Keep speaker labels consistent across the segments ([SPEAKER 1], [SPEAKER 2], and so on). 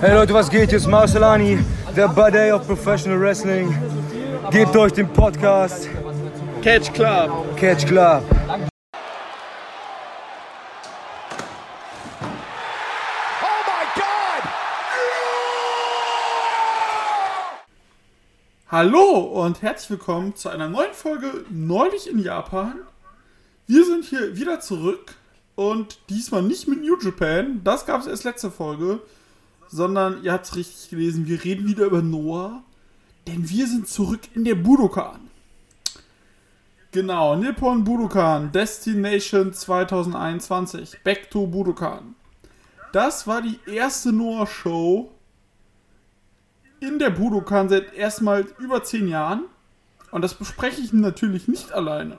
[SPEAKER 1] Hey Leute, was geht? Hier ist Marcelani, der Buddy of Professional Wrestling. Gebt euch den Podcast
[SPEAKER 2] Catch Club.
[SPEAKER 1] Catch Club.
[SPEAKER 3] Oh!
[SPEAKER 2] Hallo und herzlich willkommen zu einer neuen Folge Neulich in Japan. Wir sind hier wieder zurück und diesmal nicht mit New Japan, das gab es erst letzte Folge, sondern ihr habt es richtig gelesen, wir reden wieder über Noah, denn wir sind zurück in der Budokan. Genau, Nippon Budokan Destination 2021, Back to Budokan. Das war die erste Noah-Show in der Budokan seit erstmal über 10 Jahren. Und das bespreche ich natürlich nicht alleine,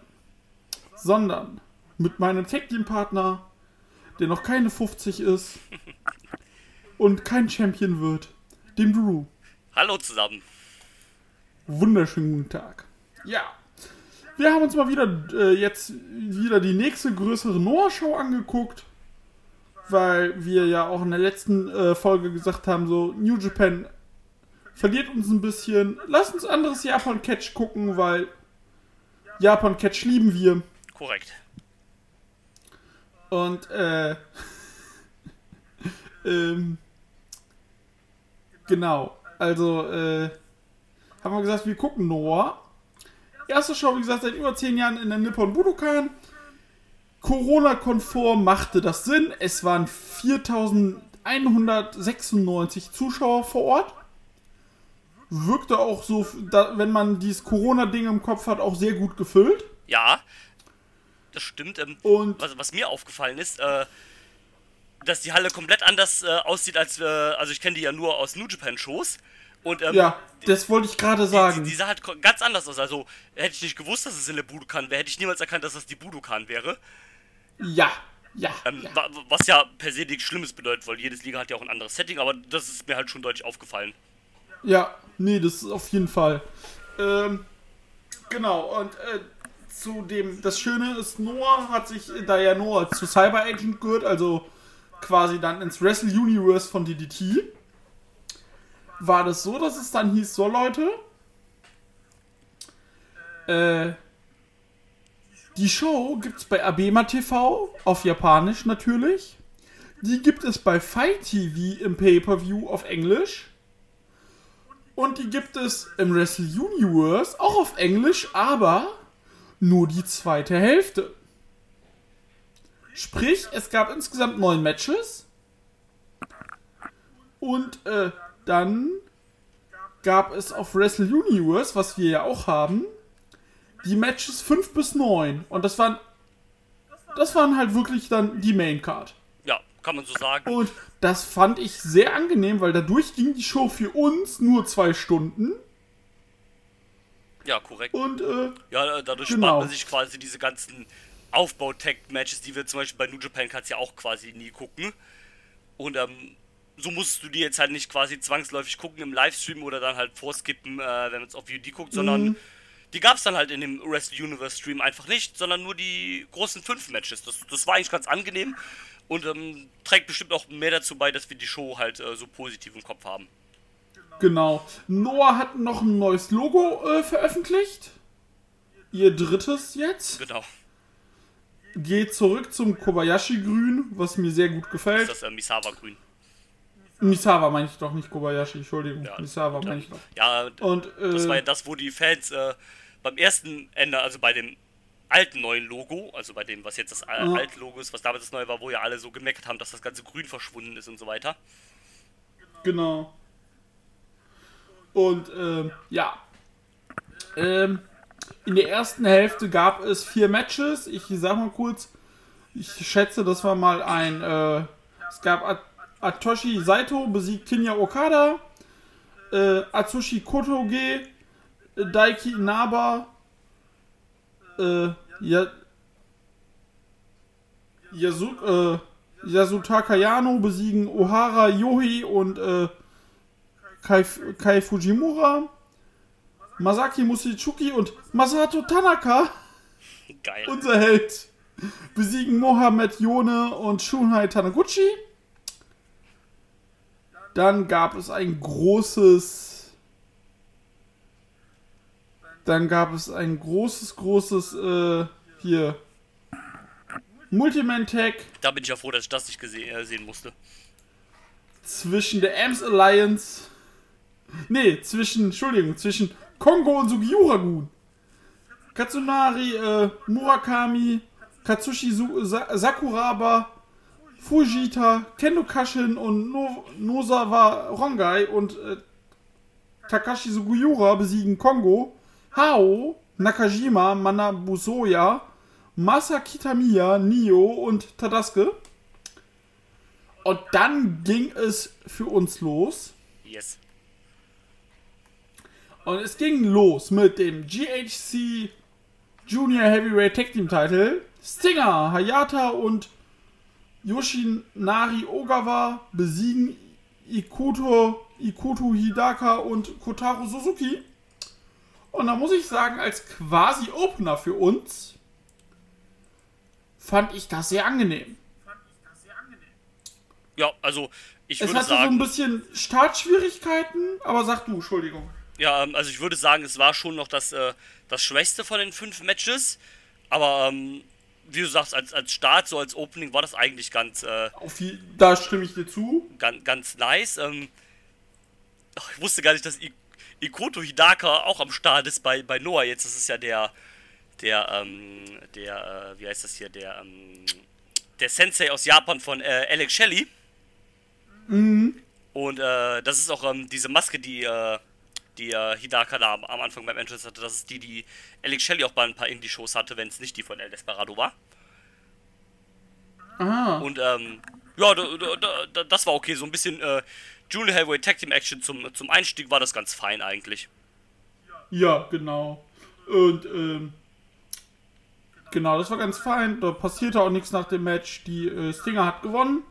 [SPEAKER 2] sondern mit meinem Tag Team Partner, der noch keine 50 ist und kein Champion wird, dem Drew.
[SPEAKER 4] Hallo zusammen.
[SPEAKER 2] Wunderschönen guten Tag. Ja, wir haben uns mal wieder äh, jetzt wieder die nächste größere Noah-Show angeguckt, weil wir ja auch in der letzten äh, Folge gesagt haben, so New Japan verliert uns ein bisschen. Lass uns anderes Japan-Catch gucken, weil Japan-Catch lieben wir.
[SPEAKER 4] Korrekt.
[SPEAKER 2] Und, äh, ähm, genau. Also, äh, haben wir gesagt, wir gucken Noah. Erste Show, wie gesagt, seit über 10 Jahren in der Nippon Budokan. Corona-konform machte das Sinn. Es waren 4196 Zuschauer vor Ort. Wirkte auch so, da, wenn man dieses Corona-Ding im Kopf hat, auch sehr gut gefüllt.
[SPEAKER 4] Ja, das stimmt. Ähm,
[SPEAKER 2] Und-
[SPEAKER 4] was, was mir aufgefallen ist, äh, dass die Halle komplett anders äh, aussieht als, äh, also ich kenne die ja nur aus New Japan Shows. Und ähm,
[SPEAKER 2] Ja, das wollte ich gerade sagen.
[SPEAKER 4] die, die sah halt ganz anders aus. Also hätte ich nicht gewusst, dass es in der Budokan wäre, hätte ich niemals erkannt, dass das die Budokan wäre.
[SPEAKER 2] Ja, ja.
[SPEAKER 4] Ähm,
[SPEAKER 2] ja.
[SPEAKER 4] wa- Was ja per se nichts Schlimmes bedeutet, weil jedes Liga hat ja auch ein anderes Setting, aber das ist mir halt schon deutlich aufgefallen.
[SPEAKER 2] Ja, nee, das ist auf jeden Fall. Ähm, genau, und äh, zu dem, das Schöne ist, Noah hat sich, da ja Noah zu Cyber Agent gehört, also quasi dann ins Wrestle Universe von DDT, war das so, dass es dann hieß, so Leute, äh, die Show gibt's bei Abema TV, auf Japanisch natürlich. Die gibt es bei Fight TV im Pay-Per-View auf Englisch. Und die gibt es im Wrestle Universe auch auf Englisch, aber nur die zweite Hälfte. Sprich, es gab insgesamt neun Matches. Und äh, dann gab es auf Wrestle Universe, was wir ja auch haben, die Matches 5 bis 9. Und das waren. Das waren halt wirklich dann die Main Card.
[SPEAKER 4] Ja, kann man so sagen.
[SPEAKER 2] Und das fand ich sehr angenehm, weil dadurch ging die Show für uns nur zwei Stunden.
[SPEAKER 4] Ja, korrekt.
[SPEAKER 2] Und äh,
[SPEAKER 4] Ja, äh, dadurch
[SPEAKER 2] Genau.
[SPEAKER 4] spart man sich quasi diese ganzen Aufbau-Tag-Matches, die wir zum Beispiel bei New Japan kannst ja auch quasi nie gucken. Und ähm, so musst du die jetzt halt nicht quasi zwangsläufig gucken im Livestream oder dann halt vorskippen, äh, wenn man es auf VOD guckt, sondern
[SPEAKER 2] Mhm.
[SPEAKER 4] die gab es dann halt in dem Wrestle Universe Stream einfach nicht, sondern nur die großen fünf Matches. Das, das war eigentlich ganz angenehm und ähm, trägt bestimmt auch mehr dazu bei, dass wir die Show halt äh, so positiv im Kopf haben.
[SPEAKER 2] genau. Noah hat noch ein neues Logo äh, veröffentlicht. Ihr drittes jetzt.
[SPEAKER 4] Genau.
[SPEAKER 2] Geht zurück zum Kobayashi-Grün, was mir sehr gut
[SPEAKER 4] Das
[SPEAKER 2] gefällt.
[SPEAKER 4] ist das äh, Misawa Grün.
[SPEAKER 2] Misawa meine ich doch, nicht Kobayashi, Entschuldigung.
[SPEAKER 4] Ja,
[SPEAKER 2] Misawa meine ich doch.
[SPEAKER 4] Ja,
[SPEAKER 2] Und,
[SPEAKER 4] das
[SPEAKER 2] äh,
[SPEAKER 4] war ja das, wo die Fans äh, beim ersten Ende, also bei dem alten neuen Logo, also bei dem, was jetzt das
[SPEAKER 2] Ja.
[SPEAKER 4] alte Logo ist, was damals das neue war, wo ja alle so gemeckert haben, dass das ganze Grün verschwunden ist und so weiter.
[SPEAKER 2] Genau. Und ähm, ja. Ähm, in der ersten Hälfte gab es vier Matches. Ich sag mal kurz, ich schätze, das war mal ein. Äh, es gab At Atoshi Saito besiegt Kinya Okada. Äh, Atsushi Kotoge, äh, Daiki Inaba, äh, ja, Yasu, äh, Yasutaka Yano besiegen Ohara Yohi und äh, Kai, Kai Fujimura. Masaki Mushichuki und Masato Tanaka,
[SPEAKER 4] Geil.
[SPEAKER 2] unser Held, besiegen Mohamed Yone und Shunhai Taniguchi. Dann gab es ein großes. Dann gab es ein großes, großes, äh, hier. Multiman-Tag
[SPEAKER 4] Da bin ich ja froh, dass ich das nicht gesehen, äh, sehen musste.
[SPEAKER 2] zwischen der Ams Alliance. Nee, zwischen, Entschuldigung, zwischen Kongo und Sugiura-gun. Katsunari, äh, Murakami, Katsushi Su Sa Sakuraba, Fujita, Kendo Kashin und no Nozawa Rongai und äh, Takashi Sugiura besiegen Kongo, Hao, Nakajima, Manabusoya, Masa Kitamiya, Nio und Tadasuke. Und dann ging es für uns los.
[SPEAKER 4] Yes.
[SPEAKER 2] Und es ging los mit dem GHC Junior Heavyweight Tag Team Title. Stinger, Hayata und Yoshinari Ogawa besiegen Ikuto, Ikuto Hidaka und Kotaro Suzuki. Und da muss ich sagen, als quasi Opener für uns fand ich das sehr angenehm.
[SPEAKER 4] Ja, also ich
[SPEAKER 2] Es
[SPEAKER 4] würde
[SPEAKER 2] hatte so ein
[SPEAKER 4] sagen,
[SPEAKER 2] bisschen Startschwierigkeiten, aber sag du, Entschuldigung.
[SPEAKER 4] Ja, ähm, also ich würde sagen, es war schon noch das, äh, das Schwächste von den fünf Matches. Aber ähm, wie du sagst, als, als Start, so als Opening war das eigentlich ganz, äh,
[SPEAKER 2] Auf die, da stimme ich dir zu.
[SPEAKER 4] ganz, ganz nice. Ähm, ach, ich wusste gar nicht, dass I Ikoto Hidaka auch am Start ist bei, bei Noah jetzt. Das ist ja der, der, ähm, der, äh, wie heißt das hier, der, ähm, der Sensei aus Japan von äh, Alex Shelley. Und äh, das ist auch ähm, diese Maske, die, äh, die äh, Hidaka da am, am Anfang beim Entrance hatte. Das ist die, die Alex Shelley auch bei ein paar Indie-Shows hatte, wenn es nicht die von El Desperado war.
[SPEAKER 2] Ah.
[SPEAKER 4] Und ähm, ja, da, da, da, das war okay. So ein bisschen äh, Junior Heavyweight Tag Team Action zum, zum Einstieg war das ganz fein eigentlich.
[SPEAKER 2] Ja, genau. Und, ähm, genau, das war ganz fein. Da passierte auch nichts nach dem Match. Die äh, Stinger hat gewonnen.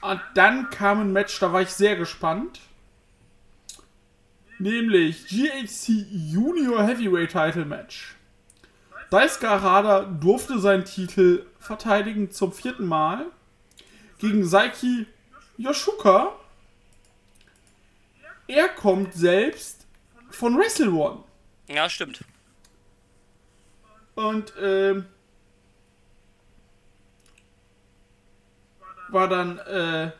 [SPEAKER 2] Und dann kam ein Match, da war ich sehr gespannt. Nämlich GHC Junior Heavyweight Title Match. Daisuke Harada durfte seinen Titel verteidigen zum vierten Mal gegen Saiki Yoshuka. Er kommt selbst von Wrestle One.
[SPEAKER 4] Ja, stimmt.
[SPEAKER 2] Und ähm, war dann, äh,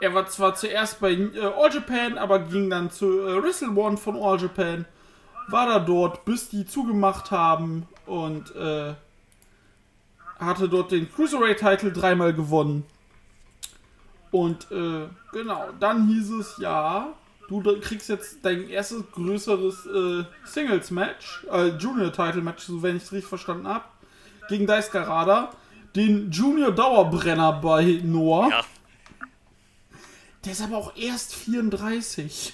[SPEAKER 2] er war zwar zuerst bei äh, All Japan, aber ging dann zu äh, Wrestle One von All Japan, war da dort, bis die zugemacht haben und äh, hatte dort den Cruiserweight-Title dreimal gewonnen. Und äh, genau, dann hieß es, ja, du kriegst jetzt dein erstes größeres äh, Singles-Match, äh, Junior-Title-Match, so wenn ich es richtig verstanden habe, gegen Daisuke Harada, den Junior-Dauerbrenner bei Noah.
[SPEAKER 4] Ja,
[SPEAKER 2] Der ist aber auch erst 34.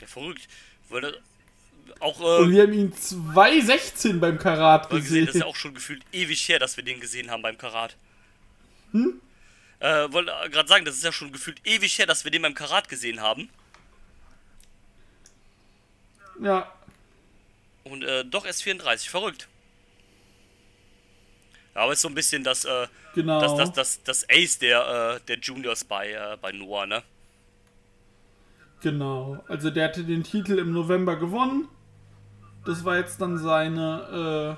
[SPEAKER 4] ja verrückt. Würde auch
[SPEAKER 2] Und
[SPEAKER 4] äh,
[SPEAKER 2] wir haben ihn 216 beim Karat
[SPEAKER 4] gesehen,
[SPEAKER 2] gesehen.
[SPEAKER 4] das ist ja auch schon gefühlt ewig her, dass wir den gesehen haben beim Karat. Hm? Äh, wollte gerade sagen, das ist ja schon gefühlt ewig her, dass wir den beim Karat gesehen haben.
[SPEAKER 2] Ja,
[SPEAKER 4] Und äh, doch erst 34, verrückt. Aber ist so ein bisschen das, äh,
[SPEAKER 2] genau.
[SPEAKER 4] das, das, das, das Ace der, äh, der Juniors bei, äh, bei Noah, ne?
[SPEAKER 2] Genau. Also der hatte den Titel im November gewonnen. Das war jetzt dann seine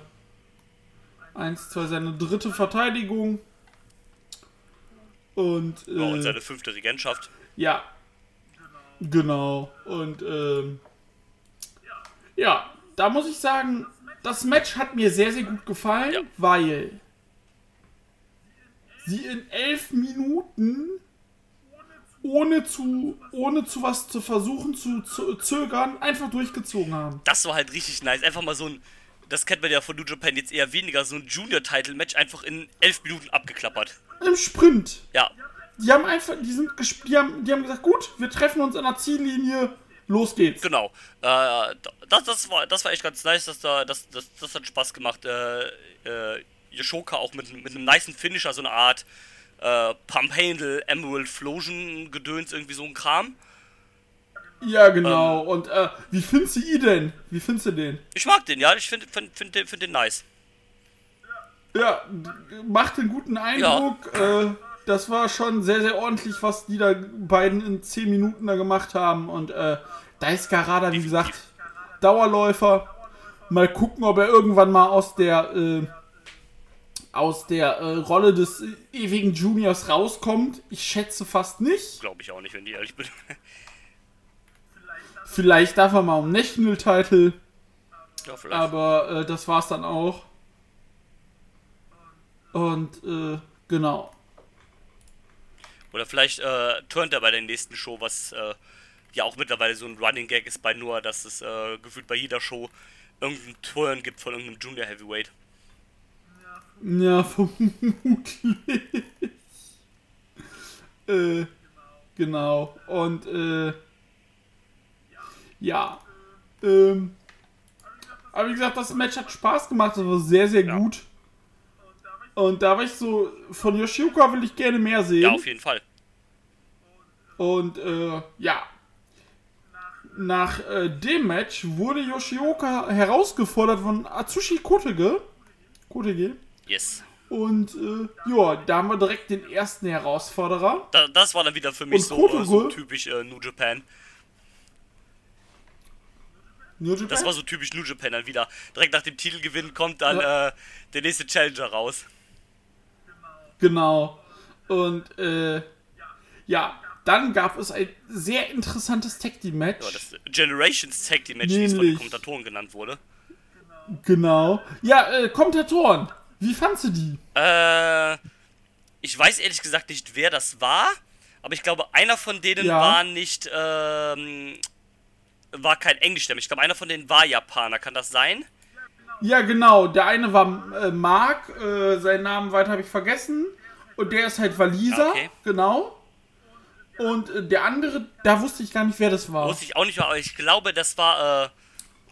[SPEAKER 2] äh, eins, zwei, seine dritte Verteidigung. Und, äh,
[SPEAKER 4] Ja, und seine fünfte Regentschaft.
[SPEAKER 2] ja. Genau. Und ähm, ja, da muss ich sagen, das Match hat mir sehr, sehr gut gefallen,
[SPEAKER 4] Ja.
[SPEAKER 2] weil sie in elf Minuten ohne zu, ohne zu was zu versuchen zu, zu zögern, einfach durchgezogen haben.
[SPEAKER 4] Das war halt richtig nice. Einfach mal so ein, das kennt man ja von New Japan jetzt eher weniger, so ein Junior-Title-Match einfach in elf Minuten abgeklappert.
[SPEAKER 2] Im Sprint.
[SPEAKER 4] Ja,
[SPEAKER 2] Die haben einfach, die sind, die haben, die haben gesagt, gut, wir treffen uns an der Ziellinie, los geht's.
[SPEAKER 4] genau. Äh, das, das, war, das war echt ganz nice, dass da, das, das, das hat Spaß gemacht. Äh, äh, Yoshoka auch mit, mit einem niceen Finisher, so eine Art äh, Pump Handle, Emerald Flosion Gedöns, irgendwie so ein Kram.
[SPEAKER 2] Ja, genau. Und äh, wie findest du ihn denn? Wie findest du den?
[SPEAKER 4] Ich mag den, ja, ich finde find, find, den- find den nice.
[SPEAKER 2] Ja, macht einen guten Eindruck. Äh, das war schon sehr, sehr ordentlich, was die da beiden in 10 Minuten da gemacht haben. Und äh, Daisuke Harada, wie gesagt, Dauerläufer. Mal gucken, ob er irgendwann mal aus der äh, aus der äh, Rolle des ewigen Juniors rauskommt. Ich schätze fast nicht.
[SPEAKER 4] Glaube ich auch nicht, wenn ich ehrlich bin.
[SPEAKER 2] Vielleicht darf er mal um National Title,
[SPEAKER 4] ja, vielleicht.
[SPEAKER 2] aber äh, das war's dann auch. Und äh, genau.
[SPEAKER 4] Oder vielleicht äh, turnt er bei der nächsten Show, was äh, ja auch mittlerweile so ein Running Gag ist bei Noah, dass es äh, gefühlt bei jeder Show irgendein Turn gibt von irgendeinem Junior Heavyweight.
[SPEAKER 2] Ja, vermutlich. äh, genau. Und äh, ja. Ähm, aber wie gesagt, das Match hat Spaß gemacht. Das war sehr, sehr
[SPEAKER 4] Ja.
[SPEAKER 2] gut. Und da war ich so, von Yoshioka will ich gerne mehr sehen.
[SPEAKER 4] Ja, auf jeden Fall.
[SPEAKER 2] Und äh, ja. Nach äh, dem Match wurde Yoshioka herausgefordert von Atsushi Kotege. Kotege.
[SPEAKER 4] Yes.
[SPEAKER 2] Und äh, ja, da haben wir direkt den ersten Herausforderer.
[SPEAKER 4] Da, das war dann wieder für mich so, äh, so typisch äh, New Japan.
[SPEAKER 2] New Japan?
[SPEAKER 4] Das war so typisch New Japan dann wieder. Direkt nach dem Titelgewinn kommt dann äh, der nächste Challenger raus.
[SPEAKER 2] Genau. Und äh, ja, dann gab es ein sehr interessantes Tag Team Match.
[SPEAKER 4] Ja, das Generations Tag Team Match, wie es von den Kommentatoren genannt wurde.
[SPEAKER 2] genau. Ja, äh, Kommentatoren. Wie fandst du die?
[SPEAKER 4] Äh, ich weiß ehrlich gesagt nicht, wer das war, aber ich glaube, einer von denen
[SPEAKER 2] Ja.
[SPEAKER 4] war nicht, ähm, war kein Englischstämmig. Ich glaube, einer von denen war Japaner. Kann das sein?
[SPEAKER 2] Ja, genau. Der eine war äh, Mark, äh, seinen Namen weiter habe ich vergessen. Und der ist halt Waliser,
[SPEAKER 4] Okay.
[SPEAKER 2] genau. Und äh, der andere, da wusste ich gar nicht, wer das war.
[SPEAKER 4] Wusste ich auch nicht aber ich glaube, das war, äh,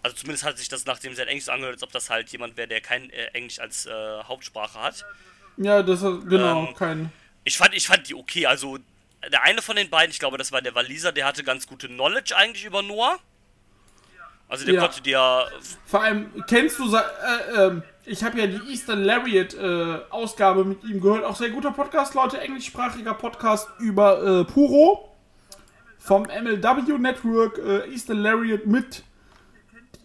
[SPEAKER 4] also zumindest hat sich das nachdem sein Englisch so angehört, als ob das halt jemand wäre, der kein äh, Englisch als äh, Hauptsprache hat.
[SPEAKER 2] Ja, das ist genau
[SPEAKER 4] Ähm,
[SPEAKER 2] kein.
[SPEAKER 4] Ich fand, ich fand die okay. Also, der eine von den beiden, ich glaube, das war der Waliser, der hatte ganz gute Knowledge eigentlich über Noah. Also, der
[SPEAKER 2] Ja.
[SPEAKER 4] konnte dir.
[SPEAKER 2] Vor allem, kennst du, äh, ähm, ich habe ja die Eastern Lariat äh, Ausgabe mit ihm gehört. Auch sehr guter Podcast, Leute. Englischsprachiger Podcast über äh, Puro. Vom MLW Network. Äh, Eastern Lariat mit.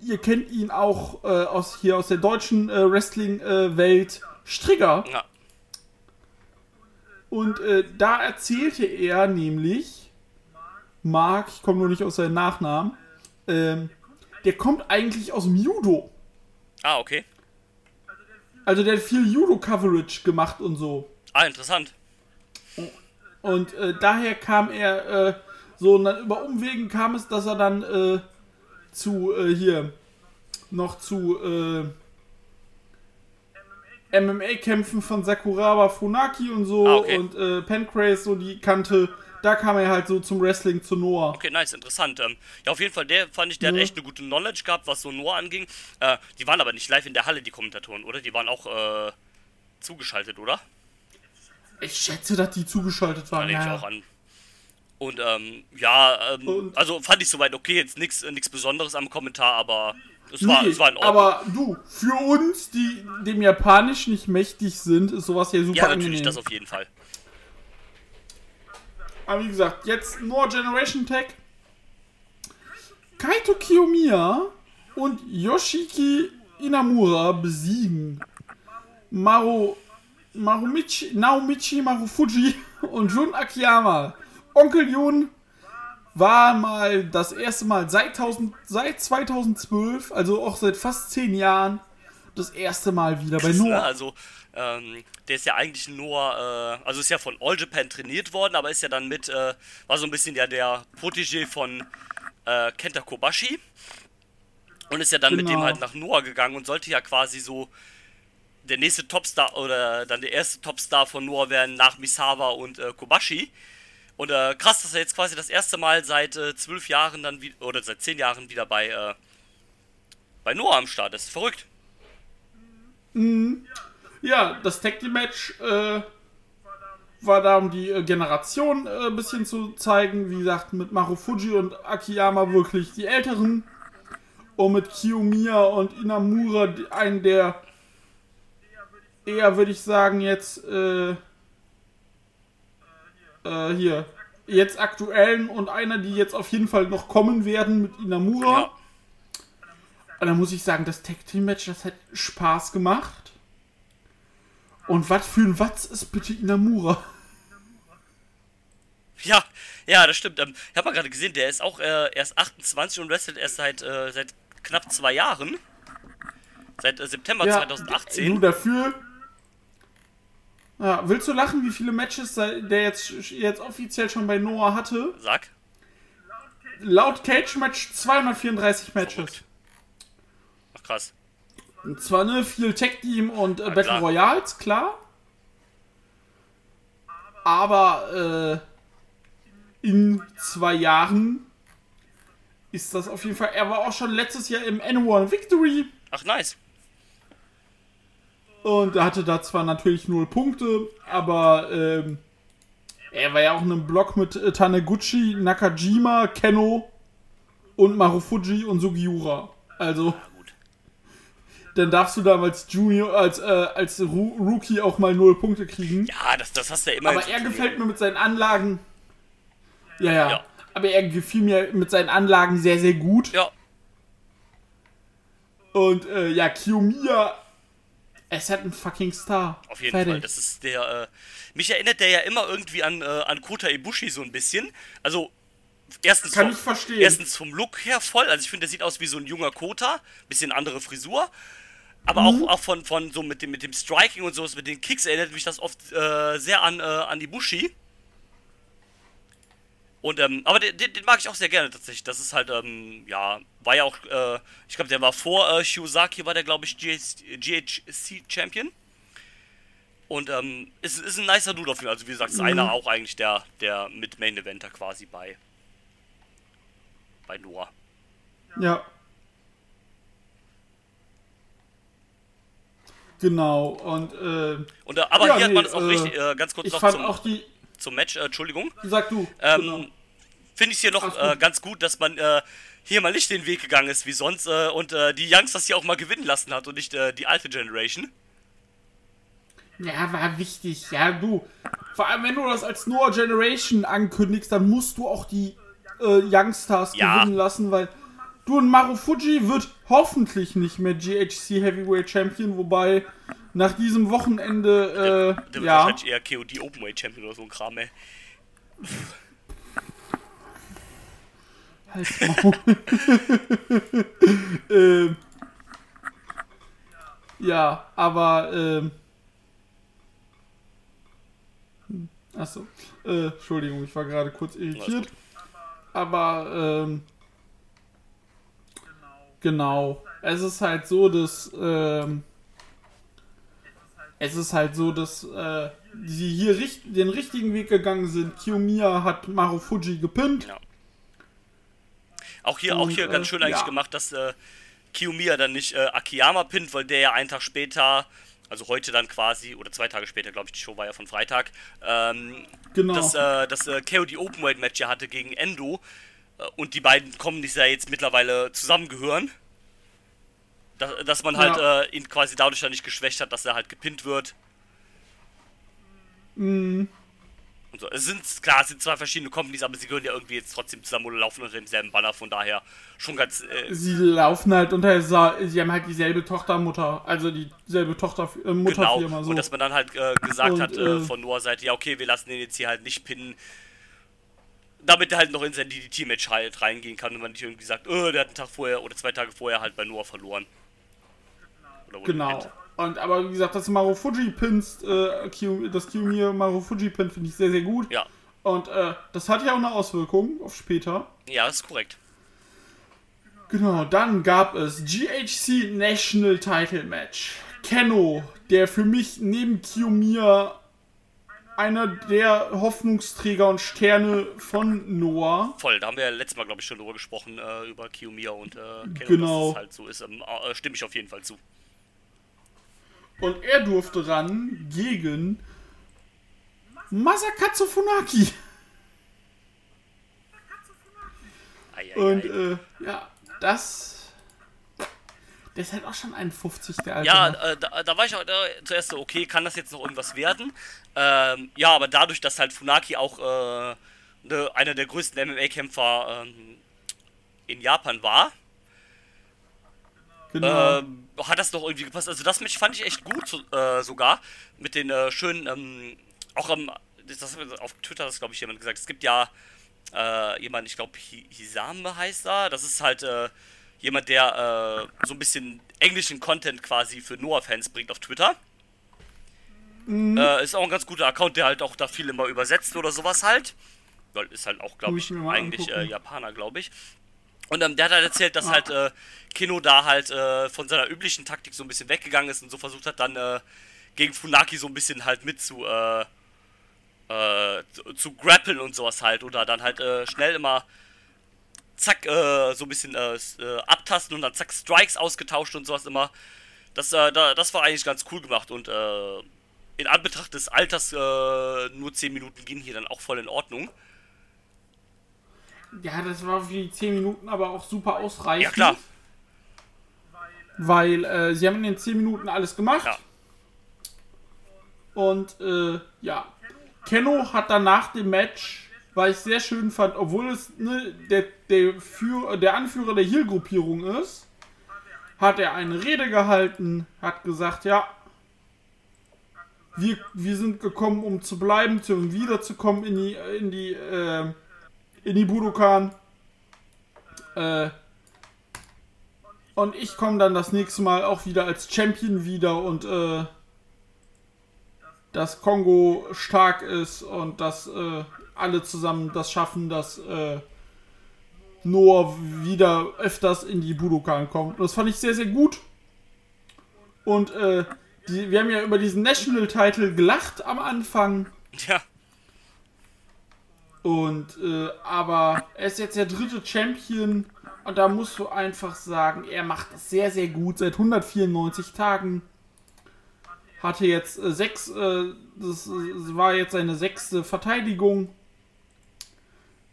[SPEAKER 2] Ihr kennt ihn auch äh, aus hier aus der deutschen äh, Wrestling-Welt. Strigger.
[SPEAKER 4] Ja,
[SPEAKER 2] Und äh, da erzählte er nämlich, Mark, ich komme nur nicht aus seinem Nachnamen, ähm, der kommt eigentlich aus dem Judo.
[SPEAKER 4] ah, okay.
[SPEAKER 2] Also der hat viel Judo-Coverage gemacht und so.
[SPEAKER 4] Ah, interessant.
[SPEAKER 2] Und äh, daher kam er äh, so, und dann über Umwegen kam es, dass er dann äh, zu, äh, hier, noch zu äh, MMA-Kämpfen von Sakuraba Funaki und so
[SPEAKER 4] Ah, okay.
[SPEAKER 2] und äh, Pancrase so die kannte. Da kam er halt so zum Wrestling zu Noah.
[SPEAKER 4] Okay, nice, interessant. Ähm, ja, auf jeden Fall, der fand ich, der hat echt eine gute Knowledge gehabt, was so Noah anging. Äh, die waren aber nicht live in der Halle, die Kommentatoren, oder? Die waren auch äh, zugeschaltet, oder?
[SPEAKER 2] Ich schätze, dass die zugeschaltet waren.
[SPEAKER 4] ich
[SPEAKER 2] Ja.
[SPEAKER 4] auch an. Und ähm, ja, ähm,
[SPEAKER 2] Und-
[SPEAKER 4] also fand ich soweit okay, jetzt nichts Besonderes am Kommentar, aber es war,
[SPEAKER 2] Nee,
[SPEAKER 4] es war in Ordnung.
[SPEAKER 2] aber du, für uns, die dem Japanisch nicht mächtig sind, ist sowas hier super
[SPEAKER 4] ja, natürlich,
[SPEAKER 2] angenehm.
[SPEAKER 4] das auf jeden Fall.
[SPEAKER 2] Aber wie gesagt, jetzt More Generation Tech. Kaito Kiyomiya und Yoshiki Inamura besiegen Maru, Marumichi, Naomichi Marufuji und Jun Akiyama. Onkel Jun war mal das erste Mal seit, 1000, seit 2012, also auch seit fast zehn Jahren, das erste Mal wieder bei? Noah.
[SPEAKER 4] Also, ähm, der ist ja eigentlich nur, äh, also ist ja von All Japan trainiert worden, aber ist ja dann mit, äh, war so ein bisschen ja der Protégé von äh, Kenta Kobashi. Und ist ja dann mit dem
[SPEAKER 2] Genau.
[SPEAKER 4] halt nach Noah gegangen und sollte ja quasi so der nächste Topstar oder dann der erste Topstar von Noah werden nach Misawa und äh, Kobashi. Und äh, krass, dass er jetzt quasi das erste Mal seit äh, zwölf Jahren dann wieder, oder seit zehn Jahren wieder bei, äh, bei Noah am Start ist. Verrückt.
[SPEAKER 2] Ja, das Tag Team Match äh, war da, um die äh, Generation äh, ein bisschen zu zeigen. Wie gesagt, mit Marufuji und Akiyama wirklich die Älteren. Und mit Kiyomiya und Inamura einen der eher, würde ich sagen, jetzt äh, hier, jetzt aktuellen und einer, die jetzt auf jeden Fall noch kommen werden mit Inamura.
[SPEAKER 4] Ja.
[SPEAKER 2] Und dann muss ich sagen, das Tag Team Match, das hat Spaß gemacht. Und was für ein Watz ist bitte Inamura?
[SPEAKER 4] Ja, ja, das stimmt. Ähm, ich habe mal gerade gesehen, der ist auch äh, erst 28 und wrestelt erst seit, äh, seit knapp zwei Jahren. Seit äh, September
[SPEAKER 2] Ja,
[SPEAKER 4] 2018.
[SPEAKER 2] Nur dafür. Ja, willst du lachen, wie viele Matches der jetzt, jetzt offiziell schon bei Noah hatte?
[SPEAKER 4] Sag.
[SPEAKER 2] Laut Cage Match 234 Matches.
[SPEAKER 4] Ach krass.
[SPEAKER 2] Und zwar ne, viel Tag Team und äh, Battle
[SPEAKER 4] klar.
[SPEAKER 2] Royals, klar. Aber äh, in zwei Jahren ist das auf jeden Fall. Er war auch schon letztes Jahr im N1 Victory
[SPEAKER 4] Ach nice.
[SPEAKER 2] Und er hatte da zwar natürlich null Punkte, aber ähm, er war ja auch in einem Block mit äh, Taneguchi, Nakajima, Keno und Marufuji und Sugiura. Also dann darfst du da als Junior, als, äh, als Ru Rookie auch mal null Punkte kriegen.
[SPEAKER 4] Ja, das, das hast du ja immer.
[SPEAKER 2] Aber er gefällt mir mit seinen Anlagen. Ja, ja,
[SPEAKER 4] Ja.
[SPEAKER 2] Aber er gefiel mir mit seinen Anlagen sehr, sehr gut.
[SPEAKER 4] Ja,
[SPEAKER 2] Und äh, ja, Kiyomiya, es hat einen fucking Star.
[SPEAKER 4] auf jeden
[SPEAKER 2] Fertig.
[SPEAKER 4] Fall. Das ist der. Äh, mich erinnert der ja immer irgendwie an, äh, an Kota Ibushi so ein bisschen. Also, erstens.
[SPEAKER 2] Kann
[SPEAKER 4] vom,
[SPEAKER 2] ich verstehen.
[SPEAKER 4] Erstens vom Look her voll. Also, ich finde, der sieht aus wie so ein junger Kota. Bisschen andere Frisur. Aber
[SPEAKER 2] Mhm.
[SPEAKER 4] auch, auch von, von so mit dem, mit dem Striking und sowas, mit den Kicks erinnert mich das oft äh, sehr an, äh, an Ibushi. Und, ähm, aber den, den, mag ich auch sehr gerne tatsächlich. Das ist halt, ähm, ja, war ja auch, äh, ich glaube, der war vor äh, Shiozaki, war der, glaube ich, GHC Champion. Und, ähm, ist, ist ein nicer Dude auf jeden Fall. Also, wie gesagt, ist einer auch eigentlich der, der mit Main Eventer quasi bei, bei Noah.
[SPEAKER 2] Ja. Genau, und äh,
[SPEAKER 4] Und, äh, aber
[SPEAKER 2] Ja,
[SPEAKER 4] hier hat
[SPEAKER 2] nee,
[SPEAKER 4] man es auch
[SPEAKER 2] äh,
[SPEAKER 4] richtig, äh, ganz kurz
[SPEAKER 2] ich
[SPEAKER 4] noch
[SPEAKER 2] fand
[SPEAKER 4] zum,
[SPEAKER 2] auch die.
[SPEAKER 4] Zum Match, äh, Entschuldigung.
[SPEAKER 2] Sag du.
[SPEAKER 4] Ähm,
[SPEAKER 2] genau.
[SPEAKER 4] Finde ich hier noch äh, ganz gut, dass man äh, hier mal nicht den Weg gegangen ist wie sonst äh, und äh, die Youngsters hier auch mal gewinnen lassen hat und nicht äh, die alte Generation.
[SPEAKER 2] Ja, war wichtig. Ja, du. Vor allem, wenn du das als Noah Generation ankündigst, dann musst du auch die Youngstars
[SPEAKER 4] Ja.
[SPEAKER 2] gewinnen lassen, weil du und Marufuji wird hoffentlich nicht mehr GHC Heavyweight Champion, wobei nach diesem Wochenende,
[SPEAKER 4] Der
[SPEAKER 2] äh,
[SPEAKER 4] wird
[SPEAKER 2] ja,
[SPEAKER 4] wahrscheinlich eher KOD Openweight Champion oder so ein Kram, ey.
[SPEAKER 2] Halt's Maul. ähm, ja, aber, ähm, hm, achso, äh, Entschuldigung, ich war gerade kurz irritiert. Aber, ähm, genau, es ist halt so, dass, ähm, es ist halt so, dass, äh, sie hier richt den richtigen Weg gegangen sind. Kiyomiya hat Marufuji gepinnt.
[SPEAKER 4] Ja. Auch hier, auch
[SPEAKER 2] Und,
[SPEAKER 4] hier ganz
[SPEAKER 2] äh,
[SPEAKER 4] schön eigentlich
[SPEAKER 2] ja.
[SPEAKER 4] gemacht, dass äh, Kiyomiya dann nicht äh, Akiyama pinnt, weil der ja einen Tag später, also heute dann quasi, oder zwei Tage später, glaube ich, die Show war ja von Freitag, ähm,
[SPEAKER 2] Genau.
[SPEAKER 4] das, äh, das äh, KOD Openweight Match ja hatte gegen Endo. Äh, und die beiden kommen, die ja jetzt mittlerweile zusammengehören. Dass, dass man halt
[SPEAKER 2] Ja.
[SPEAKER 4] äh, ihn quasi dadurch dann nicht geschwächt hat, dass er halt gepinnt wird.
[SPEAKER 2] Mhm.
[SPEAKER 4] Und so. Es sind, klar, es sind zwei verschiedene Companies, aber sie gehören ja irgendwie jetzt trotzdem zusammen oder laufen unter demselben Banner, von daher schon ganz. Äh,
[SPEAKER 2] sie laufen halt unter, sie haben halt dieselbe Tochter, Mutter, also dieselbe Tochter, äh,
[SPEAKER 4] genau.
[SPEAKER 2] Mutterfirma, so.
[SPEAKER 4] Und dass man dann halt äh, gesagt
[SPEAKER 2] Und,
[SPEAKER 4] hat äh,
[SPEAKER 2] äh,
[SPEAKER 4] von Noah Seite, ja, okay, wir lassen den jetzt hier halt nicht pinnen. Damit er halt noch in sein DDT-Match halt reingehen kann und man nicht irgendwie sagt, oh, der hat einen Tag vorher oder zwei Tage vorher halt bei Noah verloren. Oder
[SPEAKER 2] genau. Und aber wie gesagt, dass Marufuji pinst, äh, das Kiyomiya Marufuji pinnt, finde ich sehr, sehr gut.
[SPEAKER 4] Ja.
[SPEAKER 2] Und äh, das hat ja auch eine Auswirkung auf später.
[SPEAKER 4] Ja, das ist korrekt.
[SPEAKER 2] Genau, dann gab es GHC National Title Match. Kenno, der für mich neben Kiyomiya einer der Hoffnungsträger und Sterne von Noah.
[SPEAKER 4] Voll, da haben wir ja letztes Mal, glaube ich, schon drüber gesprochen, äh, über Kiyomiya und äh, Keno,
[SPEAKER 2] Genau.
[SPEAKER 4] dass es halt so ist. Ähm, äh, stimme ich auf jeden Fall zu.
[SPEAKER 2] Und er durfte ran gegen Masakatsu Funaki. Und äh, ja, das. Der ist halt auch schon 51, der Alte.
[SPEAKER 4] Ja,
[SPEAKER 2] ne?
[SPEAKER 4] äh, da, da war ich auch äh, zuerst so, okay, kann das jetzt noch irgendwas werden? Ähm, ja, aber dadurch, dass halt Funaki auch äh, ne, einer der größten MMA-Kämpfer ähm, in Japan war,
[SPEAKER 2] genau.
[SPEAKER 4] ähm, hat das doch irgendwie gepasst. Also das Match fand ich echt gut so, äh, sogar. Mit den äh, schönen, ähm, auch am, das, auf Twitter hat das glaube ich jemand gesagt, es gibt ja äh, jemand, ich glaube Hisame heißt er, das ist halt äh, jemand, der äh, so ein bisschen englischen Content quasi für Noah-Fans bringt auf Twitter. Äh, ist auch ein ganz guter Account, der halt auch da viel immer übersetzt oder sowas halt. Weil ist halt auch, glaube ich, eigentlich. Japaner, glaube ich. Und ähm, der hat halt erzählt, dass halt äh, Kino da halt äh, von seiner üblichen Taktik so ein bisschen weggegangen ist und so versucht hat, dann äh, gegen Funaki so ein bisschen halt mit zu, äh, äh, zu, grappeln und sowas halt. Oder dann halt äh, schnell immer zack, so ein bisschen abtasten und dann zack, Strikes ausgetauscht und sowas immer. Das, da, das war eigentlich ganz cool gemacht und in Anbetracht des Alters nur 10 Minuten gehen hier dann auch voll in Ordnung.
[SPEAKER 2] Ja, das war für die 10 Minuten aber auch super ausreichend.
[SPEAKER 4] Ja, klar.
[SPEAKER 2] Weil äh, sie haben in den 10 Minuten alles gemacht.
[SPEAKER 4] Ja.
[SPEAKER 2] Und äh, ja, Kenno hat dann nach dem Match, weil ich sehr schön fand, obwohl es ne, der, der, Führer, der Anführer der Heal-Gruppierung ist, hat er eine Rede gehalten, hat gesagt, ja, wir, wir sind gekommen, um zu bleiben, um wiederzukommen in die, in die, äh, in die Budokan. Äh, und ich komme dann das nächste Mal auch wieder als Champion wieder und äh, dass Kongo stark ist und dass äh, alle zusammen das schaffen, dass äh, Noah wieder öfters in die Budokan kommt. Und das fand ich sehr, sehr gut. Und äh, die, wir haben ja über diesen National Title gelacht am Anfang.
[SPEAKER 4] Ja.
[SPEAKER 2] Und äh, aber er ist jetzt der dritte Champion und da musst du einfach sagen, er macht das sehr, sehr gut seit 194 Tagen. Hatte jetzt äh, sechs, äh, das, äh, war jetzt seine sechste Verteidigung.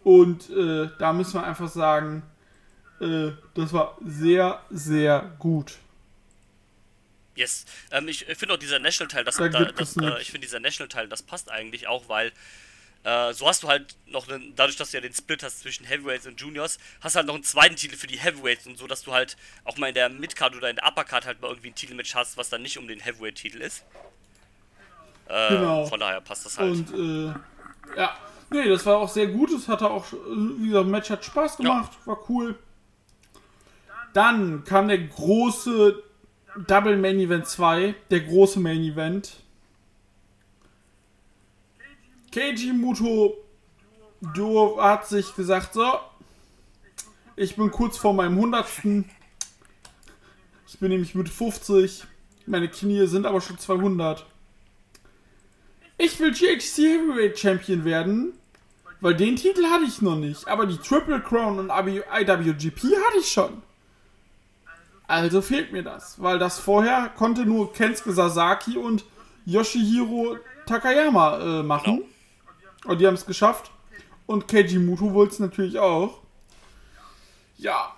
[SPEAKER 2] Und äh, da müssen wir einfach sagen, äh, das war sehr, sehr gut.
[SPEAKER 4] Yes. Ähm, ich ich finde auch dieser National-Teil, das,
[SPEAKER 2] Da
[SPEAKER 4] da, das, äh, ich finde dieser National-Teil, das passt eigentlich auch, weil äh, so hast du halt noch einen, dadurch, dass du ja den Split hast zwischen Heavyweights und Juniors, hast du halt noch einen zweiten Titel für die Heavyweights und so, dass du halt auch mal in der Midcard oder in der Uppercard halt mal irgendwie ein Titelmatch hast, was dann nicht um den Heavyweight-Titel ist. Äh,
[SPEAKER 2] Genau.
[SPEAKER 4] Von daher passt das halt.
[SPEAKER 2] Und äh, ja, nee, das war auch sehr gut. Es hatte auch, wie gesagt, Match hat Spaß gemacht, war cool. Dann kam der große Double Main Event 2, der große Main Event. Keiji Muto Duo hat sich gesagt, so, ich bin kurz vor meinem 100. Ich bin nämlich mit 50. Meine Knie sind aber schon 200. Ich will GHC Heavyweight Champion werden, weil den Titel hatte ich noch nicht. Aber die Triple Crown und IWGP hatte ich schon. Also fehlt mir das, weil das vorher konnte nur Kensuke Sasaki und Yoshihiro Takayama äh, machen. Und die haben es geschafft. Und Keiji Muto wollte es natürlich auch. Ja.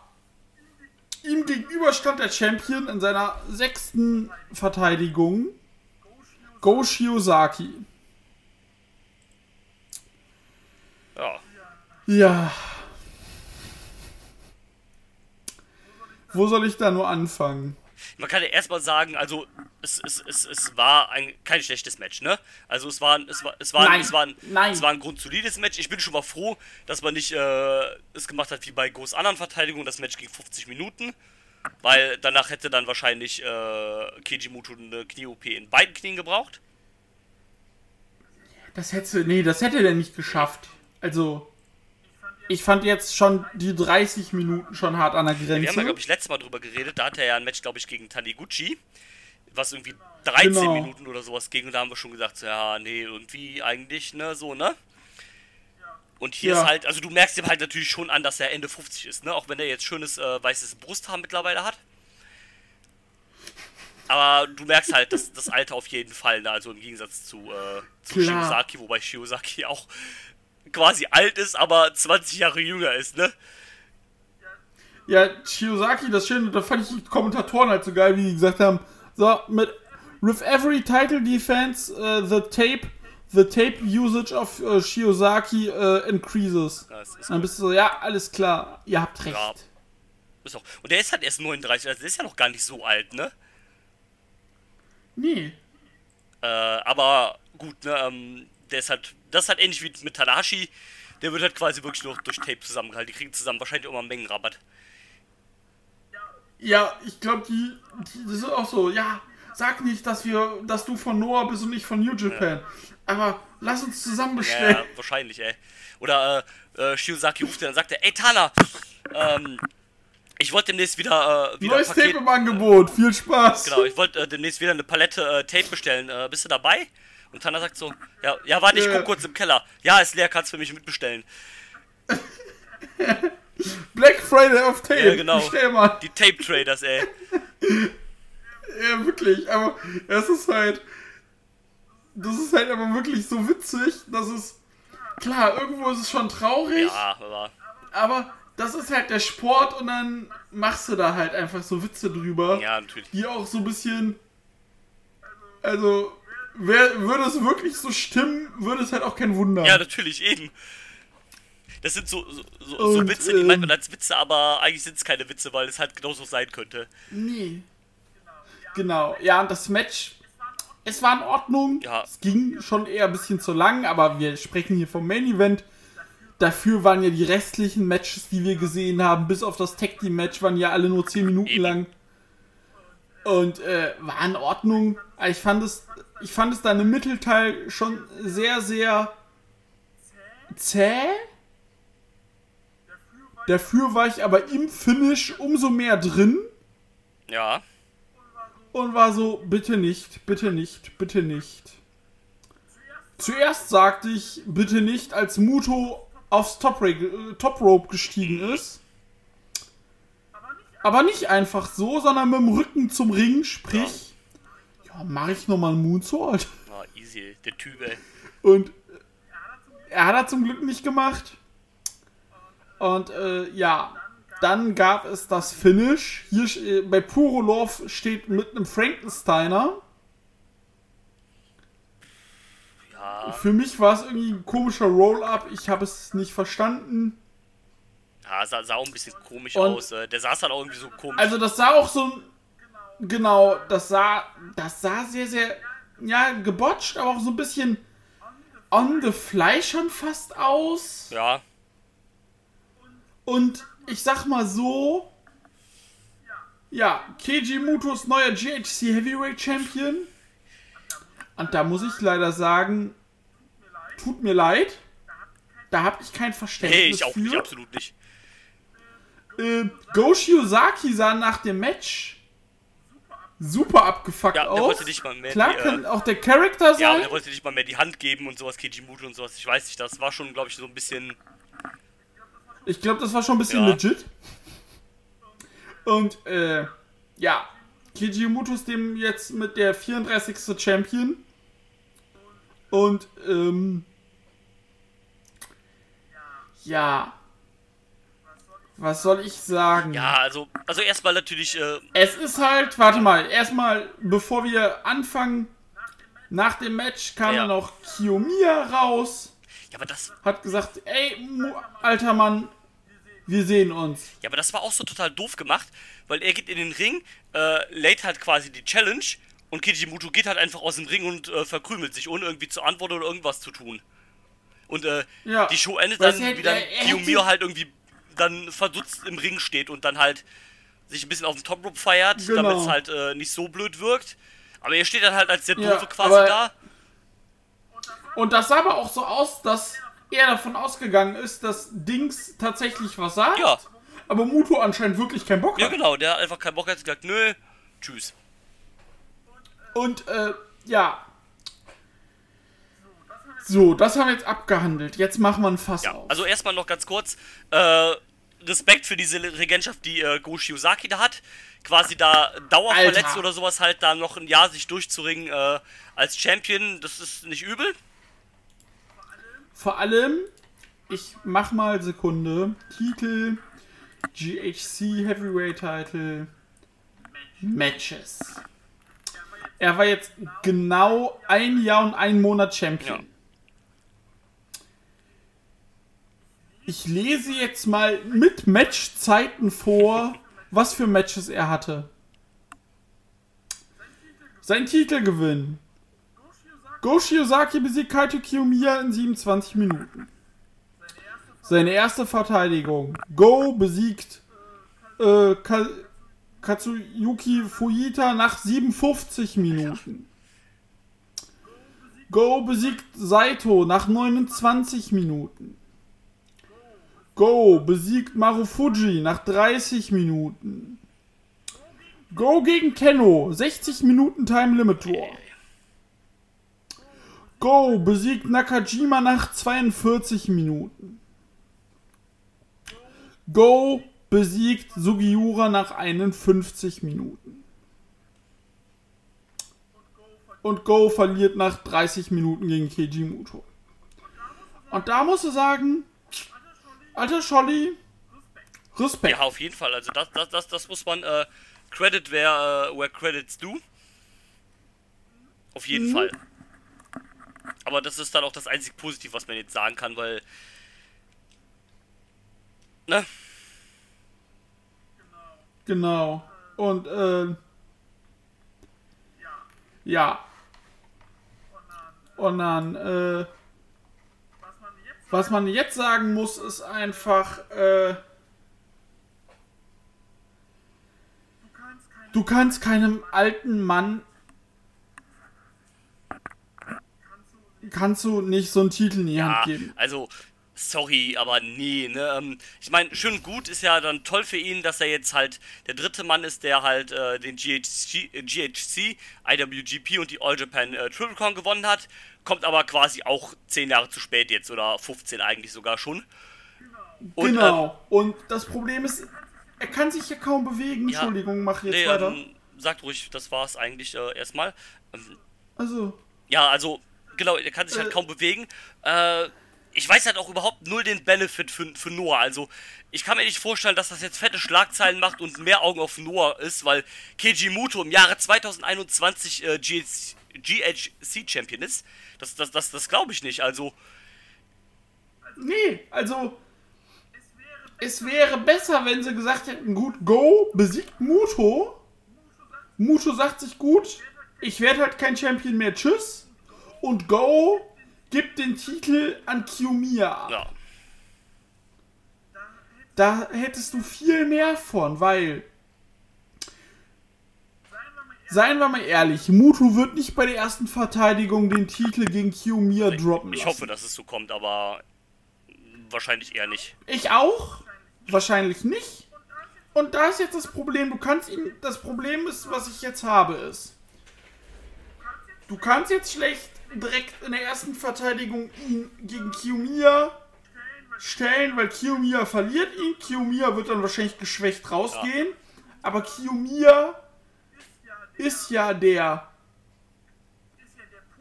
[SPEAKER 2] Ihm gegenüber stand der Champion in seiner sechsten Verteidigung. Go Shiozaki.
[SPEAKER 4] ja.
[SPEAKER 2] Ja. Wo soll ich da nur anfangen?
[SPEAKER 4] Man kann ja erstmal sagen, also es, es, es, es war ein, kein schlechtes Match, ne? Also es war, ein- es war, es war,
[SPEAKER 2] Nein,
[SPEAKER 4] es war, ein,
[SPEAKER 2] nein.
[SPEAKER 4] es war ein grundsolides Match. Ich bin schon mal froh, dass man nicht äh, es gemacht hat wie bei Go's anderen Verteidigungen. Das Match ging 50 Minuten, weil danach hätte dann wahrscheinlich äh, Keiji Muto eine Knie-OP in beiden Knien gebraucht.
[SPEAKER 2] Das hätte, nee, das hätte der nicht geschafft. Also, ich fand jetzt schon die 30 Minuten schon hart an der
[SPEAKER 4] Wir haben ja,
[SPEAKER 2] Grenze.
[SPEAKER 4] glaube ich, letztes Mal drüber geredet. Da hatte er ja ein Match, glaube ich, gegen Taniguchi, was irgendwie 13
[SPEAKER 2] Genau.
[SPEAKER 4] Minuten oder sowas ging. Und da haben wir schon gesagt, so, ja, nee, irgendwie eigentlich, ne, so, ne? Und hier
[SPEAKER 2] Ja.
[SPEAKER 4] ist halt, also du merkst ihm halt natürlich schon an, dass er Ende 50 ist, ne? Auch wenn er jetzt schönes äh, weißes Brusthaar mittlerweile hat. Aber du merkst halt das, das Alter auf jeden Fall, ne? Also im Gegensatz zu, äh, zu
[SPEAKER 2] Klar.
[SPEAKER 4] Shiozaki, wobei Shiozaki auch quasi alt ist, aber 20 Jahre jünger ist, ne?
[SPEAKER 2] Ja, Shiozaki, das Schöne, da fand ich die Kommentatoren halt so geil, wie die gesagt haben, so, mit with every title defense, uh, the tape, the tape usage of uh, Shiozaki uh, increases.
[SPEAKER 4] Ja, es ist
[SPEAKER 2] Dann bist du so, ja, alles klar, ihr habt recht.
[SPEAKER 4] Ja. Ist auch. Und der ist halt erst 39, also der ist ja noch gar nicht so alt, ne?
[SPEAKER 2] Nee.
[SPEAKER 4] Äh, aber gut, ne, ähm, der ist halt, das ist halt ähnlich wie mit Tanahashi. Der wird halt quasi wirklich nur durch Tape zusammengehalten. Die kriegen zusammen wahrscheinlich mal einen Mengenrabatt.
[SPEAKER 2] Ja, ich glaube, die, die, das ist auch so, ja, sag nicht, dass wir, dass du von Noah bist und ich von New Japan. Aber lass uns zusammen bestellen.
[SPEAKER 4] Ja, wahrscheinlich, ey. Oder äh, äh, Shiozaki ruft den und sagt, er, ey Tana, ähm, ich wollte demnächst wieder, äh, wieder
[SPEAKER 2] Neues
[SPEAKER 4] Paket-
[SPEAKER 2] Tape im Angebot, viel Spaß.
[SPEAKER 4] Genau, ich wollte äh, demnächst wieder eine Palette äh, Tape bestellen. Äh, bist du dabei? Und Tana sagt so, ja, ja, warte, ich guck kurz im Keller. Ja, ist leer, kannst für mich mitbestellen.
[SPEAKER 2] Black Friday auf Tape.
[SPEAKER 4] Ja, genau.
[SPEAKER 2] Bestell mal.
[SPEAKER 4] Die Tape Traders, ey.
[SPEAKER 2] Ja, wirklich, aber es ist halt. Das ist halt aber wirklich so witzig, dass es. Klar, irgendwo ist es schon traurig,
[SPEAKER 4] Ja, aber
[SPEAKER 2] aber das ist halt der Sport und dann machst du da halt einfach so Witze drüber,
[SPEAKER 4] ja, natürlich.
[SPEAKER 2] die auch so ein bisschen. Also, wär, würde es wirklich so stimmen, würde es halt auch kein Wunder.
[SPEAKER 4] Ja, natürlich, eben. Das sind so, so, so, so
[SPEAKER 2] Und,
[SPEAKER 4] Witze, die
[SPEAKER 2] ähm,
[SPEAKER 4] meint man als Witze, aber eigentlich sind es keine Witze, weil es halt genauso sein könnte.
[SPEAKER 2] Nee. Genau, ja, und das Match, es war in Ordnung.
[SPEAKER 4] Ja.
[SPEAKER 2] Es ging schon eher ein bisschen zu lang, aber wir sprechen hier vom Main Event. Dafür waren ja die restlichen Matches, die wir gesehen haben, bis auf das Tag Team Match, waren ja alle nur 10 Minuten
[SPEAKER 4] Eben.
[SPEAKER 2] lang. Und äh, war in Ordnung. Aber Ich fand es, ich fand es dann im Mittelteil schon sehr, sehr zäh. Dafür war ich aber im Finish umso mehr drin
[SPEAKER 4] Ja,
[SPEAKER 2] und war so, bitte nicht, bitte nicht, bitte nicht. Zuerst sagte ich, bitte nicht, als Muto aufs Top, äh, Top Rope gestiegen ist. Aber nicht einfach so, sondern mit dem Rücken zum Ring, sprich, ja, mache ich nochmal einen Moonsault.
[SPEAKER 4] ah, easy, der Typ, ey.
[SPEAKER 2] Und er hat er zum Glück nicht gemacht. Und äh, ja, dann gab es das Finish. Hier äh, bei Puro Love steht mit einem Frankensteiner.
[SPEAKER 4] Ja,
[SPEAKER 2] Für mich war es irgendwie ein komischer Roll-Up. Ich habe es nicht verstanden.
[SPEAKER 4] Ja sah, sah auch ein bisschen komisch
[SPEAKER 2] Und-
[SPEAKER 4] aus. Äh, der saß halt auch irgendwie so komisch.
[SPEAKER 2] Also das sah auch so genau, das sah das sah sehr sehr ja gebotcht, aber auch so ein bisschen on the fly schon fast aus.
[SPEAKER 4] ja,
[SPEAKER 2] Und ich sag mal so, ja, Keiji Mutos neuer GHC Heavyweight Champion. Und da muss ich leider sagen, tut mir leid. Da habe ich kein Verständnis
[SPEAKER 4] hey, ich auch
[SPEAKER 2] für.
[SPEAKER 4] nicht, absolut nicht.
[SPEAKER 2] Äh, Go Shiozaki sah nach dem Match super abgefuckt
[SPEAKER 4] Ja,
[SPEAKER 2] aus.
[SPEAKER 4] wollte nicht mal mehr
[SPEAKER 2] Klar
[SPEAKER 4] die, äh,
[SPEAKER 2] kann auch der Charakter
[SPEAKER 4] Ja, aber
[SPEAKER 2] sein.
[SPEAKER 4] der wollte nicht mal mehr die Hand geben und sowas, Kijimuto und sowas. Ich weiß nicht, das war schon, glaube ich, so ein bisschen.
[SPEAKER 2] Ich glaube, das war schon ein bisschen
[SPEAKER 4] Ja.
[SPEAKER 2] legit. Und, äh, ja. Keiji Muto ist dem jetzt mit der 34. Champion. Und, ähm. Ja. Was soll ich sagen?
[SPEAKER 4] Ja, also, also erstmal natürlich, äh,
[SPEAKER 2] Es ist halt, warte mal, erstmal, bevor wir anfangen, nach dem Match kam
[SPEAKER 4] Ja.
[SPEAKER 2] dann noch Kiyomiya raus,
[SPEAKER 4] ja, aber das,
[SPEAKER 2] hat gesagt, ey, alter Mann, wir sehen uns.
[SPEAKER 4] ja, aber das war auch so total doof gemacht, weil er geht in den Ring, äh, lädt halt quasi die Challenge und Kijimuto geht halt einfach aus dem Ring und äh, verkrümelt sich, ohne irgendwie zu antworten oder irgendwas zu tun. Und äh,
[SPEAKER 2] Ja,
[SPEAKER 4] die Show endet dann,
[SPEAKER 2] hätte-
[SPEAKER 4] wie dann Kiyomiya halt irgendwie dann verdutzt im Ring steht und dann halt sich ein bisschen auf dem Top Rope feiert,
[SPEAKER 2] Genau.
[SPEAKER 4] damit es halt äh, nicht so blöd wirkt. Aber er steht dann halt als der
[SPEAKER 2] Ja,
[SPEAKER 4] Doofe quasi da.
[SPEAKER 2] Und das sah aber auch so aus, dass er davon ausgegangen ist, dass Dings tatsächlich was sagt.
[SPEAKER 4] Ja.
[SPEAKER 2] Aber Muto anscheinend wirklich keinen Bock
[SPEAKER 4] Ja,
[SPEAKER 2] hat.
[SPEAKER 4] genau, der hat einfach keinen Bock, hat gesagt, nö, tschüss.
[SPEAKER 2] Und, äh, ja. So, das haben wir jetzt abgehandelt. Jetzt machen wir ein Fass
[SPEAKER 4] Ja,
[SPEAKER 2] auf.
[SPEAKER 4] also erstmal noch ganz kurz, äh, Respekt für diese Regentschaft, die äh, Go Shiozaki da hat. Quasi da dauerverletzt oder sowas halt da noch ein Jahr sich durchzuringen äh, als Champion, das ist nicht übel.
[SPEAKER 2] Vor allem, ich mach mal Sekunde. Titel GHC Heavyweight Title Matches. Er war jetzt genau ein Jahr und ein Monat Champion.
[SPEAKER 4] Ja.
[SPEAKER 2] Ich lese jetzt mal mit Matchzeiten vor, was für Matches er hatte. Sein Titelgewinn. Go Shiozaki besiegt Kaito Kiyomiya in 27 Minuten. Seine erste Verteidigung. Go besiegt äh, Ka Katsuyuki Fujita nach 57 Minuten. Go besiegt Saito nach 29 Minuten. Go besiegt Marufuji nach 30 Minuten. Go gegen Kenno, 60 Minuten Time Limit Tour. Go besiegt Nakajima nach 42 Minuten. Go besiegt Sugiura nach 51 Minuten. Und Go verliert nach 30 Minuten gegen Keiji Muto. Und da musst du sagen, alter Scholli, Respekt.
[SPEAKER 4] Ja, auf jeden Fall. Also das, das, das, das muss man äh, Credit where, äh, where credits do. Auf jeden
[SPEAKER 2] Mhm.
[SPEAKER 4] Fall. Aber das ist dann auch das einzig Positiv, was man jetzt sagen kann, weil. Ne?
[SPEAKER 2] Genau. Und, äh, ja. Und dann, äh, was man jetzt sagen muss, ist einfach, äh, du kannst keinem alten Mann, kannst du nicht so einen Titel in die
[SPEAKER 4] Ja,
[SPEAKER 2] Hand geben.
[SPEAKER 4] also, sorry, aber nee, ne? Ähm, ich meine, schön gut ist ja dann toll für ihn, dass er jetzt halt der dritte Mann ist, der halt äh, den GHC, äh, GHC, IWGP und die All Japan äh, Triple Crown gewonnen hat. Kommt aber quasi auch 10 Jahre zu spät jetzt oder 15 eigentlich sogar schon. Und, ähm,
[SPEAKER 2] genau. Und das Problem ist, er kann sich ja kaum bewegen.
[SPEAKER 4] Ja.
[SPEAKER 2] Entschuldigung, mach jetzt
[SPEAKER 4] nee,
[SPEAKER 2] weiter.
[SPEAKER 4] ähm, sagt ruhig, das war's eigentlich äh, erstmal. Ähm,
[SPEAKER 2] Also,
[SPEAKER 4] Ja, also, genau, er kann sich halt
[SPEAKER 2] Äh.
[SPEAKER 4] kaum bewegen. Äh, ich weiß halt auch überhaupt null den Benefit für, für Noah. Also, ich kann mir nicht vorstellen, dass das jetzt fette Schlagzeilen macht und mehr Augen auf Noah ist, weil Keiji Muto im Jahre 2021 äh, GHC, GHC-Champion ist. Das, das, das, das glaube ich nicht. Also,
[SPEAKER 2] nee, also. Es wäre besser, wenn sie gesagt hätten, gut, Go besiegt Muto. Muto sagt sich, gut, ich werde halt kein Champion mehr, tschüss. Und Go gibt den Titel an Kiyomiya ab.
[SPEAKER 4] ja.
[SPEAKER 2] Da hättest du viel mehr von, weil. Seien wir mal ehrlich, Muto wird nicht bei der ersten Verteidigung den Titel gegen Kiyomiya droppen.
[SPEAKER 4] Ich
[SPEAKER 2] lassen.
[SPEAKER 4] hoffe, dass es so kommt, aber wahrscheinlich eher nicht.
[SPEAKER 2] Ich auch. Wahrscheinlich nicht. Und da ist jetzt das Problem, du kannst ihn. Das Problem ist, was ich jetzt habe, ist. Du kannst jetzt schlecht direkt in der ersten Verteidigung ihn gegen Kiyomiya stellen, weil Kiyomiya verliert ihn. Kiyomiya wird dann wahrscheinlich geschwächt rausgehen. Aber Kiyomiya ist ja der.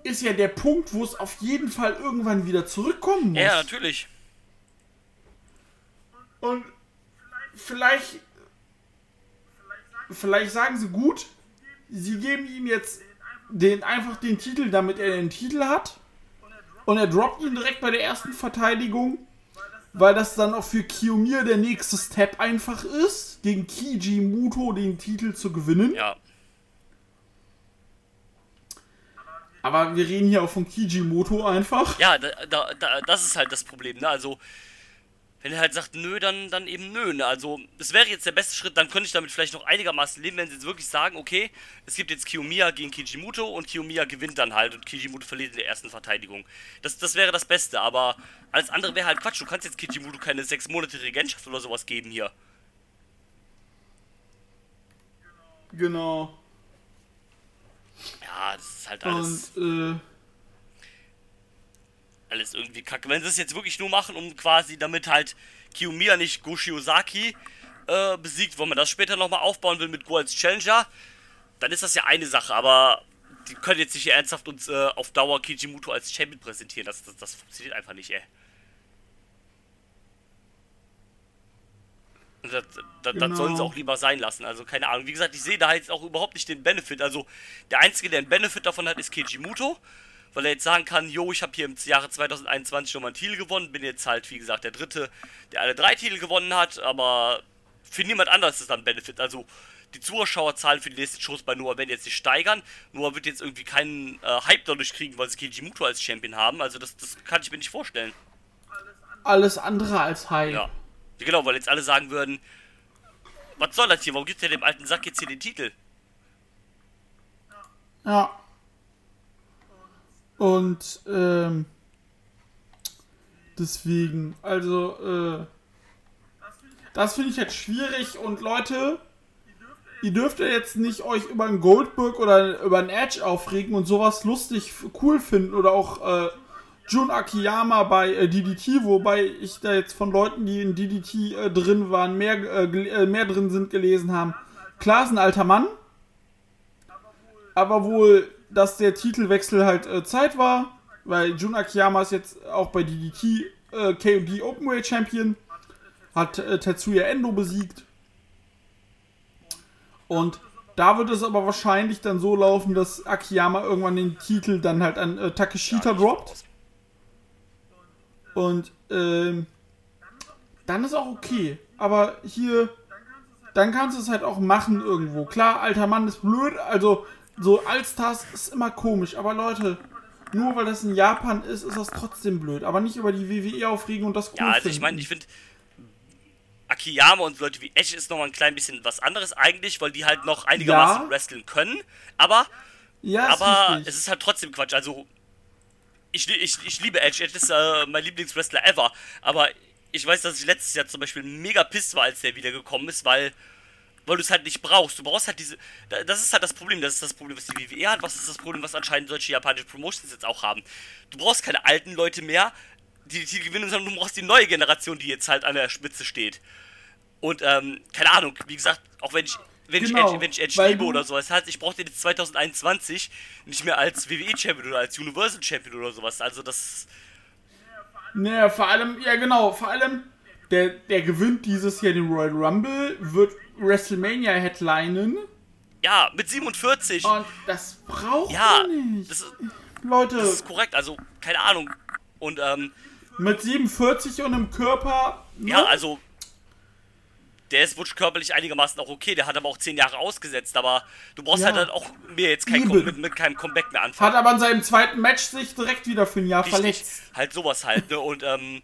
[SPEAKER 2] Ist ja der Punkt, wo es auf jeden Fall irgendwann wieder zurückkommen muss.
[SPEAKER 4] Ja, natürlich.
[SPEAKER 2] Und vielleicht, vielleicht sagen sie gut, sie geben ihm jetzt den, einfach den Titel, damit er den Titel hat. Und er droppt ihn direkt bei der ersten Verteidigung, weil das dann auch für Kiyomiya der nächste Step einfach ist, gegen Kiji Muto den Titel zu gewinnen.
[SPEAKER 4] Ja.
[SPEAKER 2] Aber wir reden hier auch von Kiji Muto einfach.
[SPEAKER 4] Ja, da, da, da, das ist halt das Problem, ne? Also, wenn er halt sagt, nö, dann, dann eben nö, ne? Also, es wäre jetzt der beste Schritt, dann könnte ich damit vielleicht noch einigermaßen leben, wenn sie jetzt wirklich sagen, okay, es gibt jetzt Kiyomiya gegen Kijimuto und Kiyomiya gewinnt dann halt und Kijimuto verliert in der ersten Verteidigung. Das, das wäre das Beste, aber alles andere wäre halt Quatsch. Du kannst jetzt Kijimuto keine sechs Monate Regentschaft oder sowas geben hier.
[SPEAKER 2] Genau.
[SPEAKER 4] Ja, das ist halt alles,
[SPEAKER 2] Und, äh,
[SPEAKER 4] alles irgendwie kacke. Wenn sie es jetzt wirklich nur machen, um quasi damit halt Kiyomiya nicht Goshiozaki äh, besiegt, wenn man das später nochmal aufbauen will mit Go als Challenger, dann ist das ja eine Sache, aber die können jetzt nicht ernsthaft uns äh, auf Dauer Kijimuto als Champion präsentieren. Das, das, das funktioniert einfach nicht, ey. Und das, das,
[SPEAKER 2] Genau.
[SPEAKER 4] das sollen sie auch lieber sein lassen. Also keine Ahnung. Wie gesagt, ich sehe da jetzt auch überhaupt nicht den Benefit. Also der Einzige, der einen Benefit davon hat, ist Keiji Muto. Weil er jetzt sagen kann, jo, ich habe hier im Jahre 2021 schon mal einen Titel gewonnen. Bin jetzt halt, wie gesagt, der Dritte, der alle drei Titel gewonnen hat. Aber für niemand anderes ist das ein Benefit. Also die Zuschauerzahlen für die nächsten Shows bei Noah werden jetzt nicht steigern. Noah wird jetzt irgendwie keinen äh, Hype dadurch kriegen, weil sie Keiji als Champion haben. Also das, das kann ich mir nicht vorstellen.
[SPEAKER 2] Alles andere als Hype.
[SPEAKER 4] Ja. Genau, weil jetzt alle sagen würden, was soll das hier? Warum gibt der dem alten Sack jetzt hier den Titel?
[SPEAKER 2] Ja. Und ähm, deswegen, also, äh, das finde ich jetzt schwierig und Leute, ihr dürft ja jetzt nicht euch über einen Goldberg oder über einen Edge aufregen und sowas lustig cool finden oder auch äh, Jun Akiyama bei äh, DDT, wobei ich da jetzt von Leuten, die in DDT äh, drin waren, mehr, äh, äh, mehr drin sind, gelesen haben. Klar ist ein alter Mann, aber wohl, dass der Titelwechsel halt äh, Zeit war, weil Jun Akiyama ist jetzt auch bei DDT äh, KOD Openweight Champion, hat äh, Tetsuya Endo besiegt. Und da wird es aber wahrscheinlich dann so laufen, dass Akiyama irgendwann den Titel dann halt an Takeshita droppt. Und ähm, dann ist auch okay. Aber hier, dann kannst du es halt auch machen irgendwo. Klar, alter Mann ist blöd, also so Allstars ist immer komisch. Aber Leute, nur weil das in Japan ist, ist das trotzdem blöd. Aber nicht über die WWE aufregen und das cool
[SPEAKER 4] Ja, also ich
[SPEAKER 2] finden.
[SPEAKER 4] meine, ich finde, Akiyama und Leute wie Edge ist noch mal ein klein bisschen was anderes eigentlich, weil die halt noch einigermaßen
[SPEAKER 2] Ja.
[SPEAKER 4] wresteln können. Aber,
[SPEAKER 2] ja,
[SPEAKER 4] aber es ist halt trotzdem Quatsch. Also, ich, ich, ich liebe Edge. Edge ist äh, mein Lieblingswrestler ever. Aber ich weiß, dass ich letztes Jahr zum Beispiel mega piss war, als der wiedergekommen ist, weil weil du es halt nicht brauchst. Du brauchst halt diese. da- Das ist halt das Problem. Das ist das Problem, was die WWE hat. Was ist das Problem, was anscheinend solche japanische Promotions jetzt auch haben? Du brauchst keine alten Leute mehr, die die Titel gewinnen, sondern du brauchst die neue Generation, die jetzt halt an der Spitze steht. Und, ähm, keine Ahnung, wie gesagt, auch wenn ich. Wenn,
[SPEAKER 2] Genau,
[SPEAKER 4] ich Edge, wenn ich Edge
[SPEAKER 2] weil
[SPEAKER 4] liebe oder sowas, heißt, ich brauche den jetzt 2021 nicht mehr als WWE-Champion oder als Universal-Champion oder sowas. Also, das.
[SPEAKER 2] Naja, vor allem, ja genau, vor allem, der, der gewinnt dieses Jahr den Royal Rumble, wird WrestleMania headlinen
[SPEAKER 4] Ja, mit 47.
[SPEAKER 2] und das braucht
[SPEAKER 4] ja,
[SPEAKER 2] nicht.
[SPEAKER 4] das
[SPEAKER 2] Leute,
[SPEAKER 4] das ist korrekt. Also, keine Ahnung. Und, ähm,
[SPEAKER 2] mit 47 und einem Körper, ne?
[SPEAKER 4] Ja, also. Der ist wutsch körperlich einigermaßen auch okay, der hat aber auch zehn Jahre ausgesetzt, aber du brauchst
[SPEAKER 2] Ja.
[SPEAKER 4] halt dann auch mir jetzt kein mit, mit keinem Comeback mehr
[SPEAKER 2] hat
[SPEAKER 4] anfangen.
[SPEAKER 2] aber in seinem zweiten Match sich direkt wieder für ein Jahr
[SPEAKER 4] Richtig.
[SPEAKER 2] verletzt.
[SPEAKER 4] Halt sowas halt, ne? Und ähm,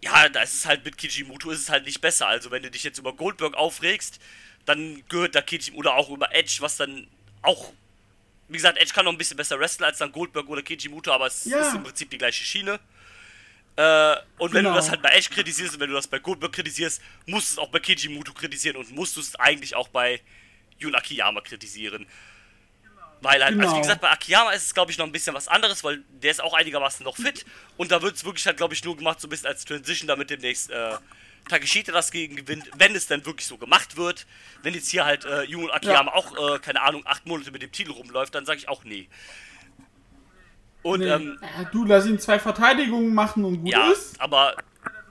[SPEAKER 4] ja, da ist es halt mit Kijimuto ist es halt nicht besser. Also wenn du dich jetzt über Goldberg aufregst, dann gehört da Kijimuto oder auch über Edge, was dann auch. Wie gesagt, Edge kann noch ein bisschen besser wrestlen als dann Goldberg oder Kijimuto, aber es
[SPEAKER 2] Ja.
[SPEAKER 4] ist im Prinzip die gleiche Schiene. Äh, und wenn
[SPEAKER 2] Genau.
[SPEAKER 4] du das halt bei Edge kritisierst und wenn du das bei Goldberg kritisierst, musst du es auch bei Kijimuto kritisieren und musst du es eigentlich auch bei Yun Akiyama kritisieren. Weil halt, also
[SPEAKER 2] Genau.
[SPEAKER 4] wie gesagt, bei Akiyama ist es, glaube ich, noch ein bisschen was anderes, weil der ist auch einigermaßen noch fit. Und da wird es wirklich halt, glaube ich, nur gemacht, so ein bisschen als Transition, damit demnächst äh, Takeshita das gegen gewinnt, wenn es dann wirklich so gemacht wird. Wenn jetzt hier halt äh, Jun Akiyama auch, äh, keine Ahnung, acht Monate mit dem Titel rumläuft, dann sage ich auch nee. Und,
[SPEAKER 2] Nee.
[SPEAKER 4] ähm,
[SPEAKER 2] Ja, du lass ihn zwei Verteidigungen machen und gut
[SPEAKER 4] ja,
[SPEAKER 2] ist.
[SPEAKER 4] aber,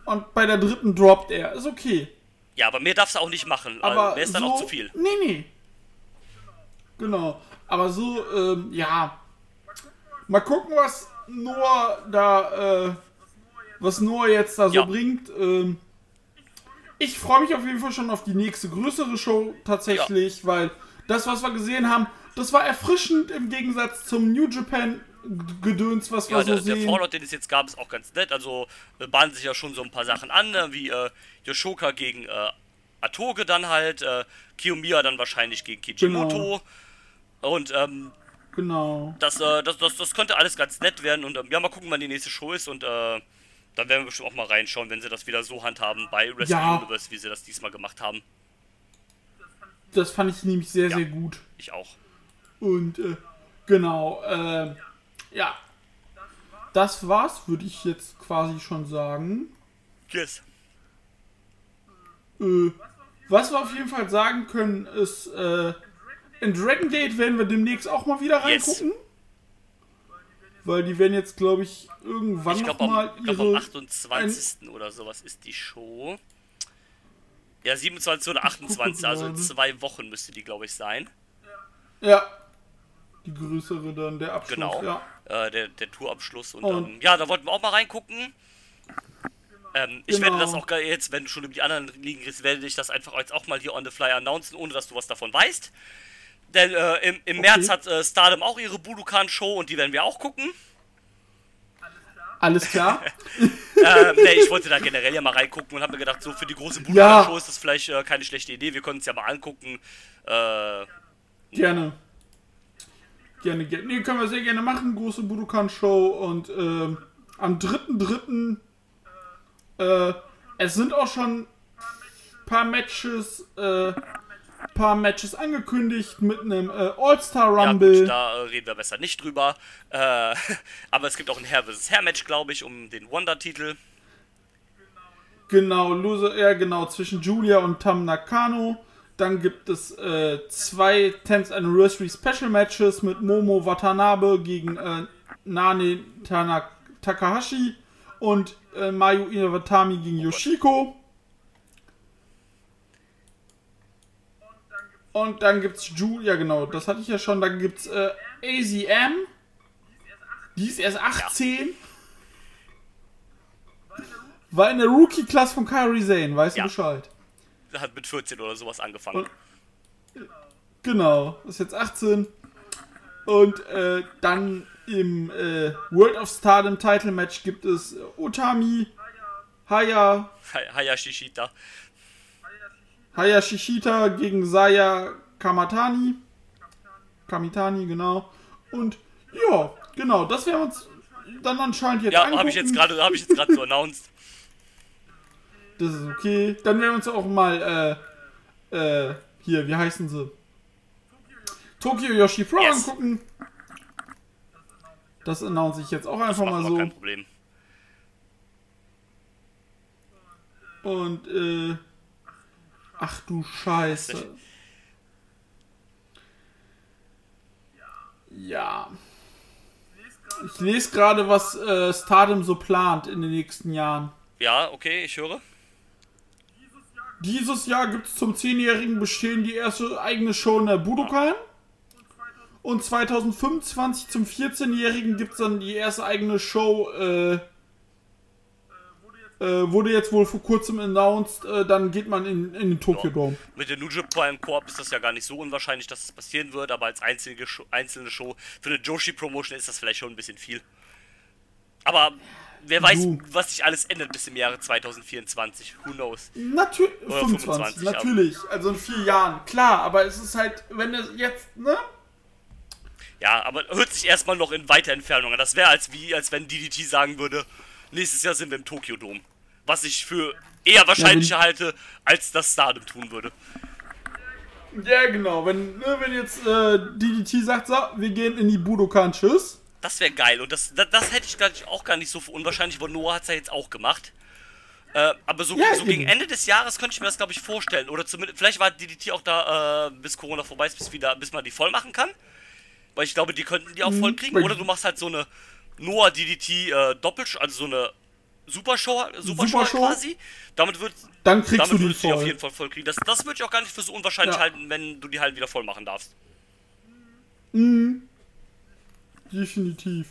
[SPEAKER 2] Und bei der dritten droppt er. Ist okay.
[SPEAKER 4] ja, aber mehr darfst du auch nicht machen.
[SPEAKER 2] Aber
[SPEAKER 4] mehr ist dann
[SPEAKER 2] so,
[SPEAKER 4] auch zu viel.
[SPEAKER 2] Nee, nee. Genau. Aber so, ähm, ja. Mal gucken, was Noah da, äh, was Noah jetzt da so
[SPEAKER 4] Ja.
[SPEAKER 2] bringt. Ähm, ich freue mich auf jeden Fall schon auf die nächste größere Show tatsächlich, weil das, was wir gesehen haben, das war erfrischend im Gegensatz zum New Japan Gedöns, was wir
[SPEAKER 4] Ja,
[SPEAKER 2] so
[SPEAKER 4] der, der
[SPEAKER 2] sehen.
[SPEAKER 4] Fallout, den es jetzt gab, ist auch ganz nett. Also äh, bahnen sich ja schon so ein paar Sachen an, ne? wie äh, Yoshoka gegen äh, Atoge dann halt, äh, Kiyomiya dann wahrscheinlich gegen Kijimoto. Und ähm,
[SPEAKER 2] Genau.
[SPEAKER 4] das, äh, das, das, das könnte alles ganz nett werden. Und ähm, ja, mal gucken, wann die nächste Show ist. Und äh, dann werden wir bestimmt auch mal reinschauen, wenn sie das wieder so handhaben bei Wrestling
[SPEAKER 2] Ja.
[SPEAKER 4] Universe, wie sie das diesmal gemacht haben.
[SPEAKER 2] Das fand ich nämlich sehr,
[SPEAKER 4] Ja.
[SPEAKER 2] sehr gut.
[SPEAKER 4] Ich auch.
[SPEAKER 2] Und äh, genau, äh, ja. Das war's, würde ich jetzt quasi schon sagen.
[SPEAKER 4] Yes.
[SPEAKER 2] Äh, was wir auf jeden Fall sagen können, ist, äh, in Dragon Gate werden wir demnächst auch mal wieder
[SPEAKER 4] Yes.
[SPEAKER 2] reingucken. Weil die werden jetzt, glaube ich, irgendwann
[SPEAKER 4] Ich
[SPEAKER 2] noch
[SPEAKER 4] glaube,
[SPEAKER 2] mal
[SPEAKER 4] am, ich glaub, am
[SPEAKER 2] ihre.
[SPEAKER 4] 28. oder sowas ist die Show. Ja, 27 oder 28, also in zwei Wochen müsste die, glaube ich, sein.
[SPEAKER 2] Ja. Die größere dann, der Abschluss,
[SPEAKER 4] Genau.
[SPEAKER 2] ja.
[SPEAKER 4] Äh, der, der Tourabschluss. Und,
[SPEAKER 2] Und-
[SPEAKER 4] ähm, ja, da wollten wir auch mal reingucken. Ähm, ich werde
[SPEAKER 2] Genau.
[SPEAKER 4] das auch jetzt, wenn du schon über die anderen Ligen redest, werde ich das einfach jetzt auch mal hier on the fly announcen, ohne dass du was davon weißt. Denn äh, im, im März hat äh, Stardom auch ihre Budokan-Show und die werden wir auch gucken.
[SPEAKER 2] Alles klar?
[SPEAKER 4] ähm, nee, ich wollte da generell ja mal reingucken und habe mir gedacht, so für die große
[SPEAKER 2] Ja.
[SPEAKER 4] Budokan-Show ist das vielleicht äh, keine schlechte Idee. Wir können uns ja mal angucken. Äh,
[SPEAKER 2] Gerne. Gerne, gerne. Nee, können wir sehr gerne machen. Große Budokan-Show und ähm, am 3.3. Äh, es sind auch schon paar Matches, äh, paar Matches angekündigt mit einem äh, All-Star
[SPEAKER 4] ja
[SPEAKER 2] Rumble.
[SPEAKER 4] gut, da äh, reden wir besser nicht drüber. Äh, aber es gibt auch ein Hair vs. Hair Match, glaube ich, um den Wonder-Titel.
[SPEAKER 2] Genau, Loser, ja genau, zwischen Julia und Tam Nakano. Dann gibt es äh, zwei 10th Anniversary Special Matches mit Momo Watanabe gegen äh, Nane Tana Takahashi und äh, Mayu Iwatani gegen Yoshiko. Und dann gibt's Julia, genau, das hatte ich ja schon. Dann gibt's äh, AZM. Die ist erst 18. War in der Rookie-Class von Kyrie Zane, weißt
[SPEAKER 4] Ja.
[SPEAKER 2] du Bescheid?
[SPEAKER 4] Hat mit 14 oder sowas angefangen.
[SPEAKER 2] Genau, ist jetzt 18. Und äh, dann im äh, World of Stardom Title Match gibt es Utami, Haya,
[SPEAKER 4] Hay- Hayashishita.
[SPEAKER 2] Haya Shishita gegen Saya Kamatani. Kamitani, genau. Und ja, genau, das werden wir uns dann anscheinend jetzt
[SPEAKER 4] Ja,
[SPEAKER 2] angucken.
[SPEAKER 4] habe ich jetzt gerade habe ich jetzt gerade so announced.
[SPEAKER 2] Das ist okay. Dann werden wir uns auch mal, äh, äh, hier, wie heißen sie? Tokyo Yoshi Pro
[SPEAKER 4] Yes.
[SPEAKER 2] angucken. Das announce ich jetzt auch einfach mal so.
[SPEAKER 4] kein Problem.
[SPEAKER 2] Und, äh, ach du Scheiße. Ja. Ich lese gerade, was äh, Stardom so plant in den nächsten Jahren.
[SPEAKER 4] Ja, okay, ich höre.
[SPEAKER 2] Dieses Jahr gibt es zum 10-jährigen Bestehen die erste eigene Show in der Budokan. Und 2025 zum 14-jährigen gibt es dann die erste eigene Show. Äh, äh, wurde jetzt wohl vor kurzem announced. Äh, dann geht man in, in den Tokyo Dome.
[SPEAKER 4] Mit der New Japan Corp ist das ja gar nicht so unwahrscheinlich, dass es passieren wird, aber als einzige Show, einzelne Show für eine Joshi Promotion ist das vielleicht schon ein bisschen viel. Aber wer weiß,
[SPEAKER 2] Du.
[SPEAKER 4] was sich alles ändert bis im Jahre 2024. Who knows?
[SPEAKER 2] Natürlich.
[SPEAKER 4] Oder
[SPEAKER 2] 25,
[SPEAKER 4] 25,
[SPEAKER 2] natürlich. Also in vier Jahren. Klar, aber es ist halt, wenn es jetzt, ne?
[SPEAKER 4] Ja, aber hört sich erstmal noch in weiter Entfernung an. Das wäre als wie, als wenn DDT sagen würde, nächstes Jahr sind wir im Tokyo Dome. Was ich für eher wahrscheinlicher halte, als das Stardom tun würde.
[SPEAKER 2] Ja, genau. Wenn, ne, wenn jetzt äh, DDT sagt, so, wir gehen in die Budokan, tschüss.
[SPEAKER 4] Das wäre geil und das, das, das hätte ich gar nicht, auch gar nicht so für unwahrscheinlich, weil Noah hat es ja jetzt auch gemacht. Äh, aber so,
[SPEAKER 2] Ja,
[SPEAKER 4] so gegen. Ende des Jahres könnte ich mir das, glaube ich, vorstellen. Oder zumindest, vielleicht war DDT auch da, äh, bis Corona vorbei ist, bis, wieder, bis man die voll machen kann. Weil ich glaube, die könnten die auch voll kriegen.
[SPEAKER 2] weil-
[SPEAKER 4] Oder du machst halt so eine Noah DDT äh, Doppelshow, also so eine Supershow, Supershow
[SPEAKER 2] Supershow.
[SPEAKER 4] quasi. Damit wird
[SPEAKER 2] Dann kriegst
[SPEAKER 4] damit
[SPEAKER 2] du die
[SPEAKER 4] würdest du die auf
[SPEAKER 2] voll.
[SPEAKER 4] jeden Fall voll kriegen. Das, das würde ich auch gar nicht für so unwahrscheinlich
[SPEAKER 2] Ja.
[SPEAKER 4] halten, wenn du die halt wieder voll machen darfst.
[SPEAKER 2] Definitiv.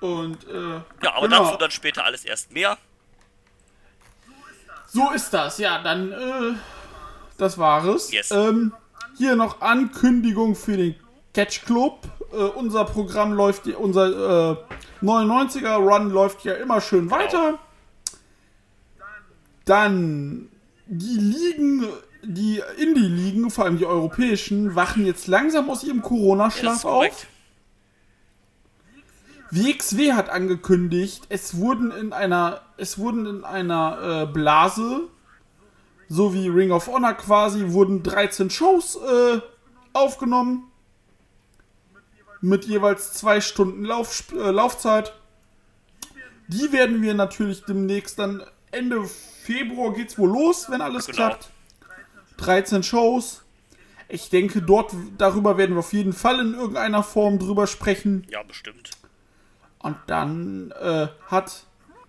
[SPEAKER 2] Und, äh,
[SPEAKER 4] Ja, aber
[SPEAKER 2] genau.
[SPEAKER 4] dazu dann später alles erst mehr.
[SPEAKER 2] So ist das, ja, dann, äh, das war es.
[SPEAKER 4] Yes.
[SPEAKER 2] Ähm, hier noch Ankündigung für den Catch Club. Äh, unser Programm läuft, unser äh, 99er Run läuft ja immer schön weiter. Dann die Ligen, die Indie-Ligen, vor allem die europäischen, wachen jetzt langsam aus ihrem Corona-Schlaf auf. WXW hat angekündigt, es wurden in einer, es wurden in einer äh, Blase, so wie Ring of Honor quasi, wurden 13 Shows äh, aufgenommen. Mit jeweils zwei Stunden Lauf, äh, Laufzeit. Die werden wir natürlich demnächst dann Ende Februar geht's wohl los, wenn alles
[SPEAKER 4] Genau.
[SPEAKER 2] klappt. 13 Shows. Ich denke, dort darüber werden wir auf jeden Fall in irgendeiner Form drüber sprechen.
[SPEAKER 4] Ja, bestimmt.
[SPEAKER 2] Und dann äh, hat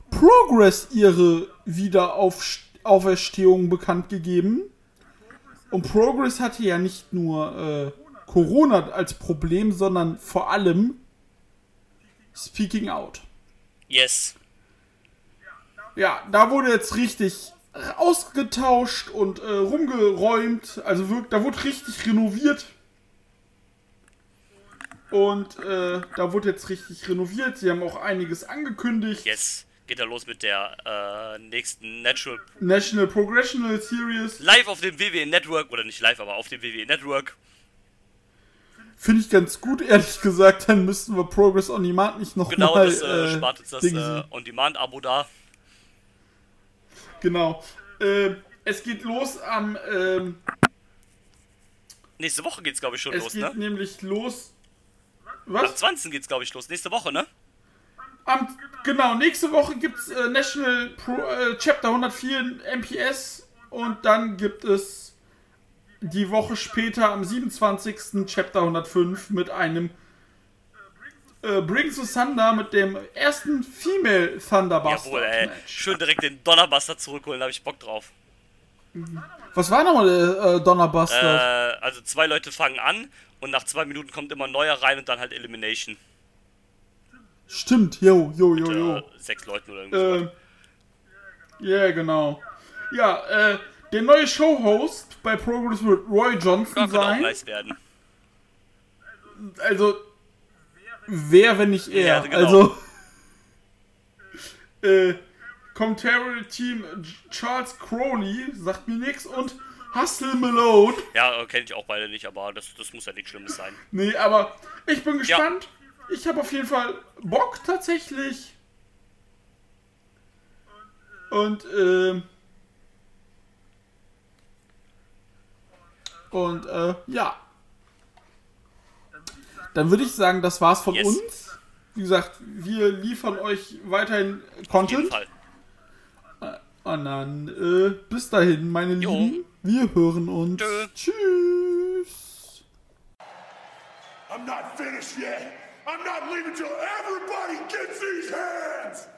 [SPEAKER 2] Progress ihre Wiederauf Auferstehung bekannt gegeben. Und Progress hatte ja nicht nur äh, Corona als Problem, sondern vor allem Speaking Out.
[SPEAKER 4] Yes.
[SPEAKER 2] Ja, da wurde jetzt richtig ausgetauscht und äh, rumgeräumt. Also wirkt, da wurde richtig renoviert. Und äh, da wurde jetzt richtig renoviert. Sie haben auch einiges angekündigt.
[SPEAKER 4] Yes. Geht da los mit der äh, nächsten Natural
[SPEAKER 2] National Progressional Series.
[SPEAKER 4] live auf dem WWE Network oder nicht live, aber auf dem WWE Network.
[SPEAKER 2] Finde ich ganz gut, ehrlich gesagt. Dann müssten wir Progress on Demand nicht noch
[SPEAKER 4] Genau,
[SPEAKER 2] mal,
[SPEAKER 4] das äh, spart uns das äh, On-Demand-Abo da.
[SPEAKER 2] Genau. Äh, es geht los am. Ähm,
[SPEAKER 4] Nächste Woche geht's, glaube ich, schon
[SPEAKER 2] es
[SPEAKER 4] los,
[SPEAKER 2] geht
[SPEAKER 4] ne?
[SPEAKER 2] nämlich los.
[SPEAKER 4] Am
[SPEAKER 2] Was?
[SPEAKER 4] 20. geht's, glaube ich, los. Nächste Woche, ne?
[SPEAKER 2] Am, genau, nächste Woche gibt's äh, National Pro, äh, Chapter 104 MPS und dann gibt es die Woche später am 27. Chapter 105 mit einem äh, Bring the Thunder mit dem ersten Female Thunderbuster
[SPEAKER 4] Jawohl, ey. Schön direkt den Donnerbuster zurückholen, da hab ich Bock drauf.
[SPEAKER 2] Was war nochmal der äh, Donnerbuster?
[SPEAKER 4] Äh, also zwei Leute fangen an und nach zwei Minuten kommt immer ein neuer rein und dann halt Elimination.
[SPEAKER 2] Stimmt, jo, jo, jo,
[SPEAKER 4] Äh,
[SPEAKER 2] jo.
[SPEAKER 4] sechs Leuten oder irgendwas.
[SPEAKER 2] Äh, ja, genau. Ja, äh, der neue Showhost bei Progress wird Roy Johnson
[SPEAKER 4] Ja, könnte auch
[SPEAKER 2] sein.
[SPEAKER 4] nice werden.
[SPEAKER 2] Also, wer, wenn nicht er?
[SPEAKER 4] Ja, genau.
[SPEAKER 2] Also, äh, Commentary Team Charles Crowley, sagt mir nix, und Hustle Malone.
[SPEAKER 4] Ja, kenne ich auch beide nicht, aber das, das muss ja nichts Schlimmes sein.
[SPEAKER 2] Nee, aber ich bin gespannt. Ich habe auf jeden Fall Bock tatsächlich. Und, ähm. Und, äh, ja. Dann würde ich sagen, das war's von
[SPEAKER 4] Yes.
[SPEAKER 2] uns. Wie gesagt, wir liefern euch weiterhin
[SPEAKER 4] Auf jeden
[SPEAKER 2] Content.
[SPEAKER 4] Fall.
[SPEAKER 2] Und dann, äh, bis dahin, meine
[SPEAKER 4] Jo.
[SPEAKER 2] Lieben. Wir hören uns.
[SPEAKER 4] Tschö.
[SPEAKER 2] Tschüss.
[SPEAKER 3] I'm not finished yet. I'm not leaving till everybody gets these hands.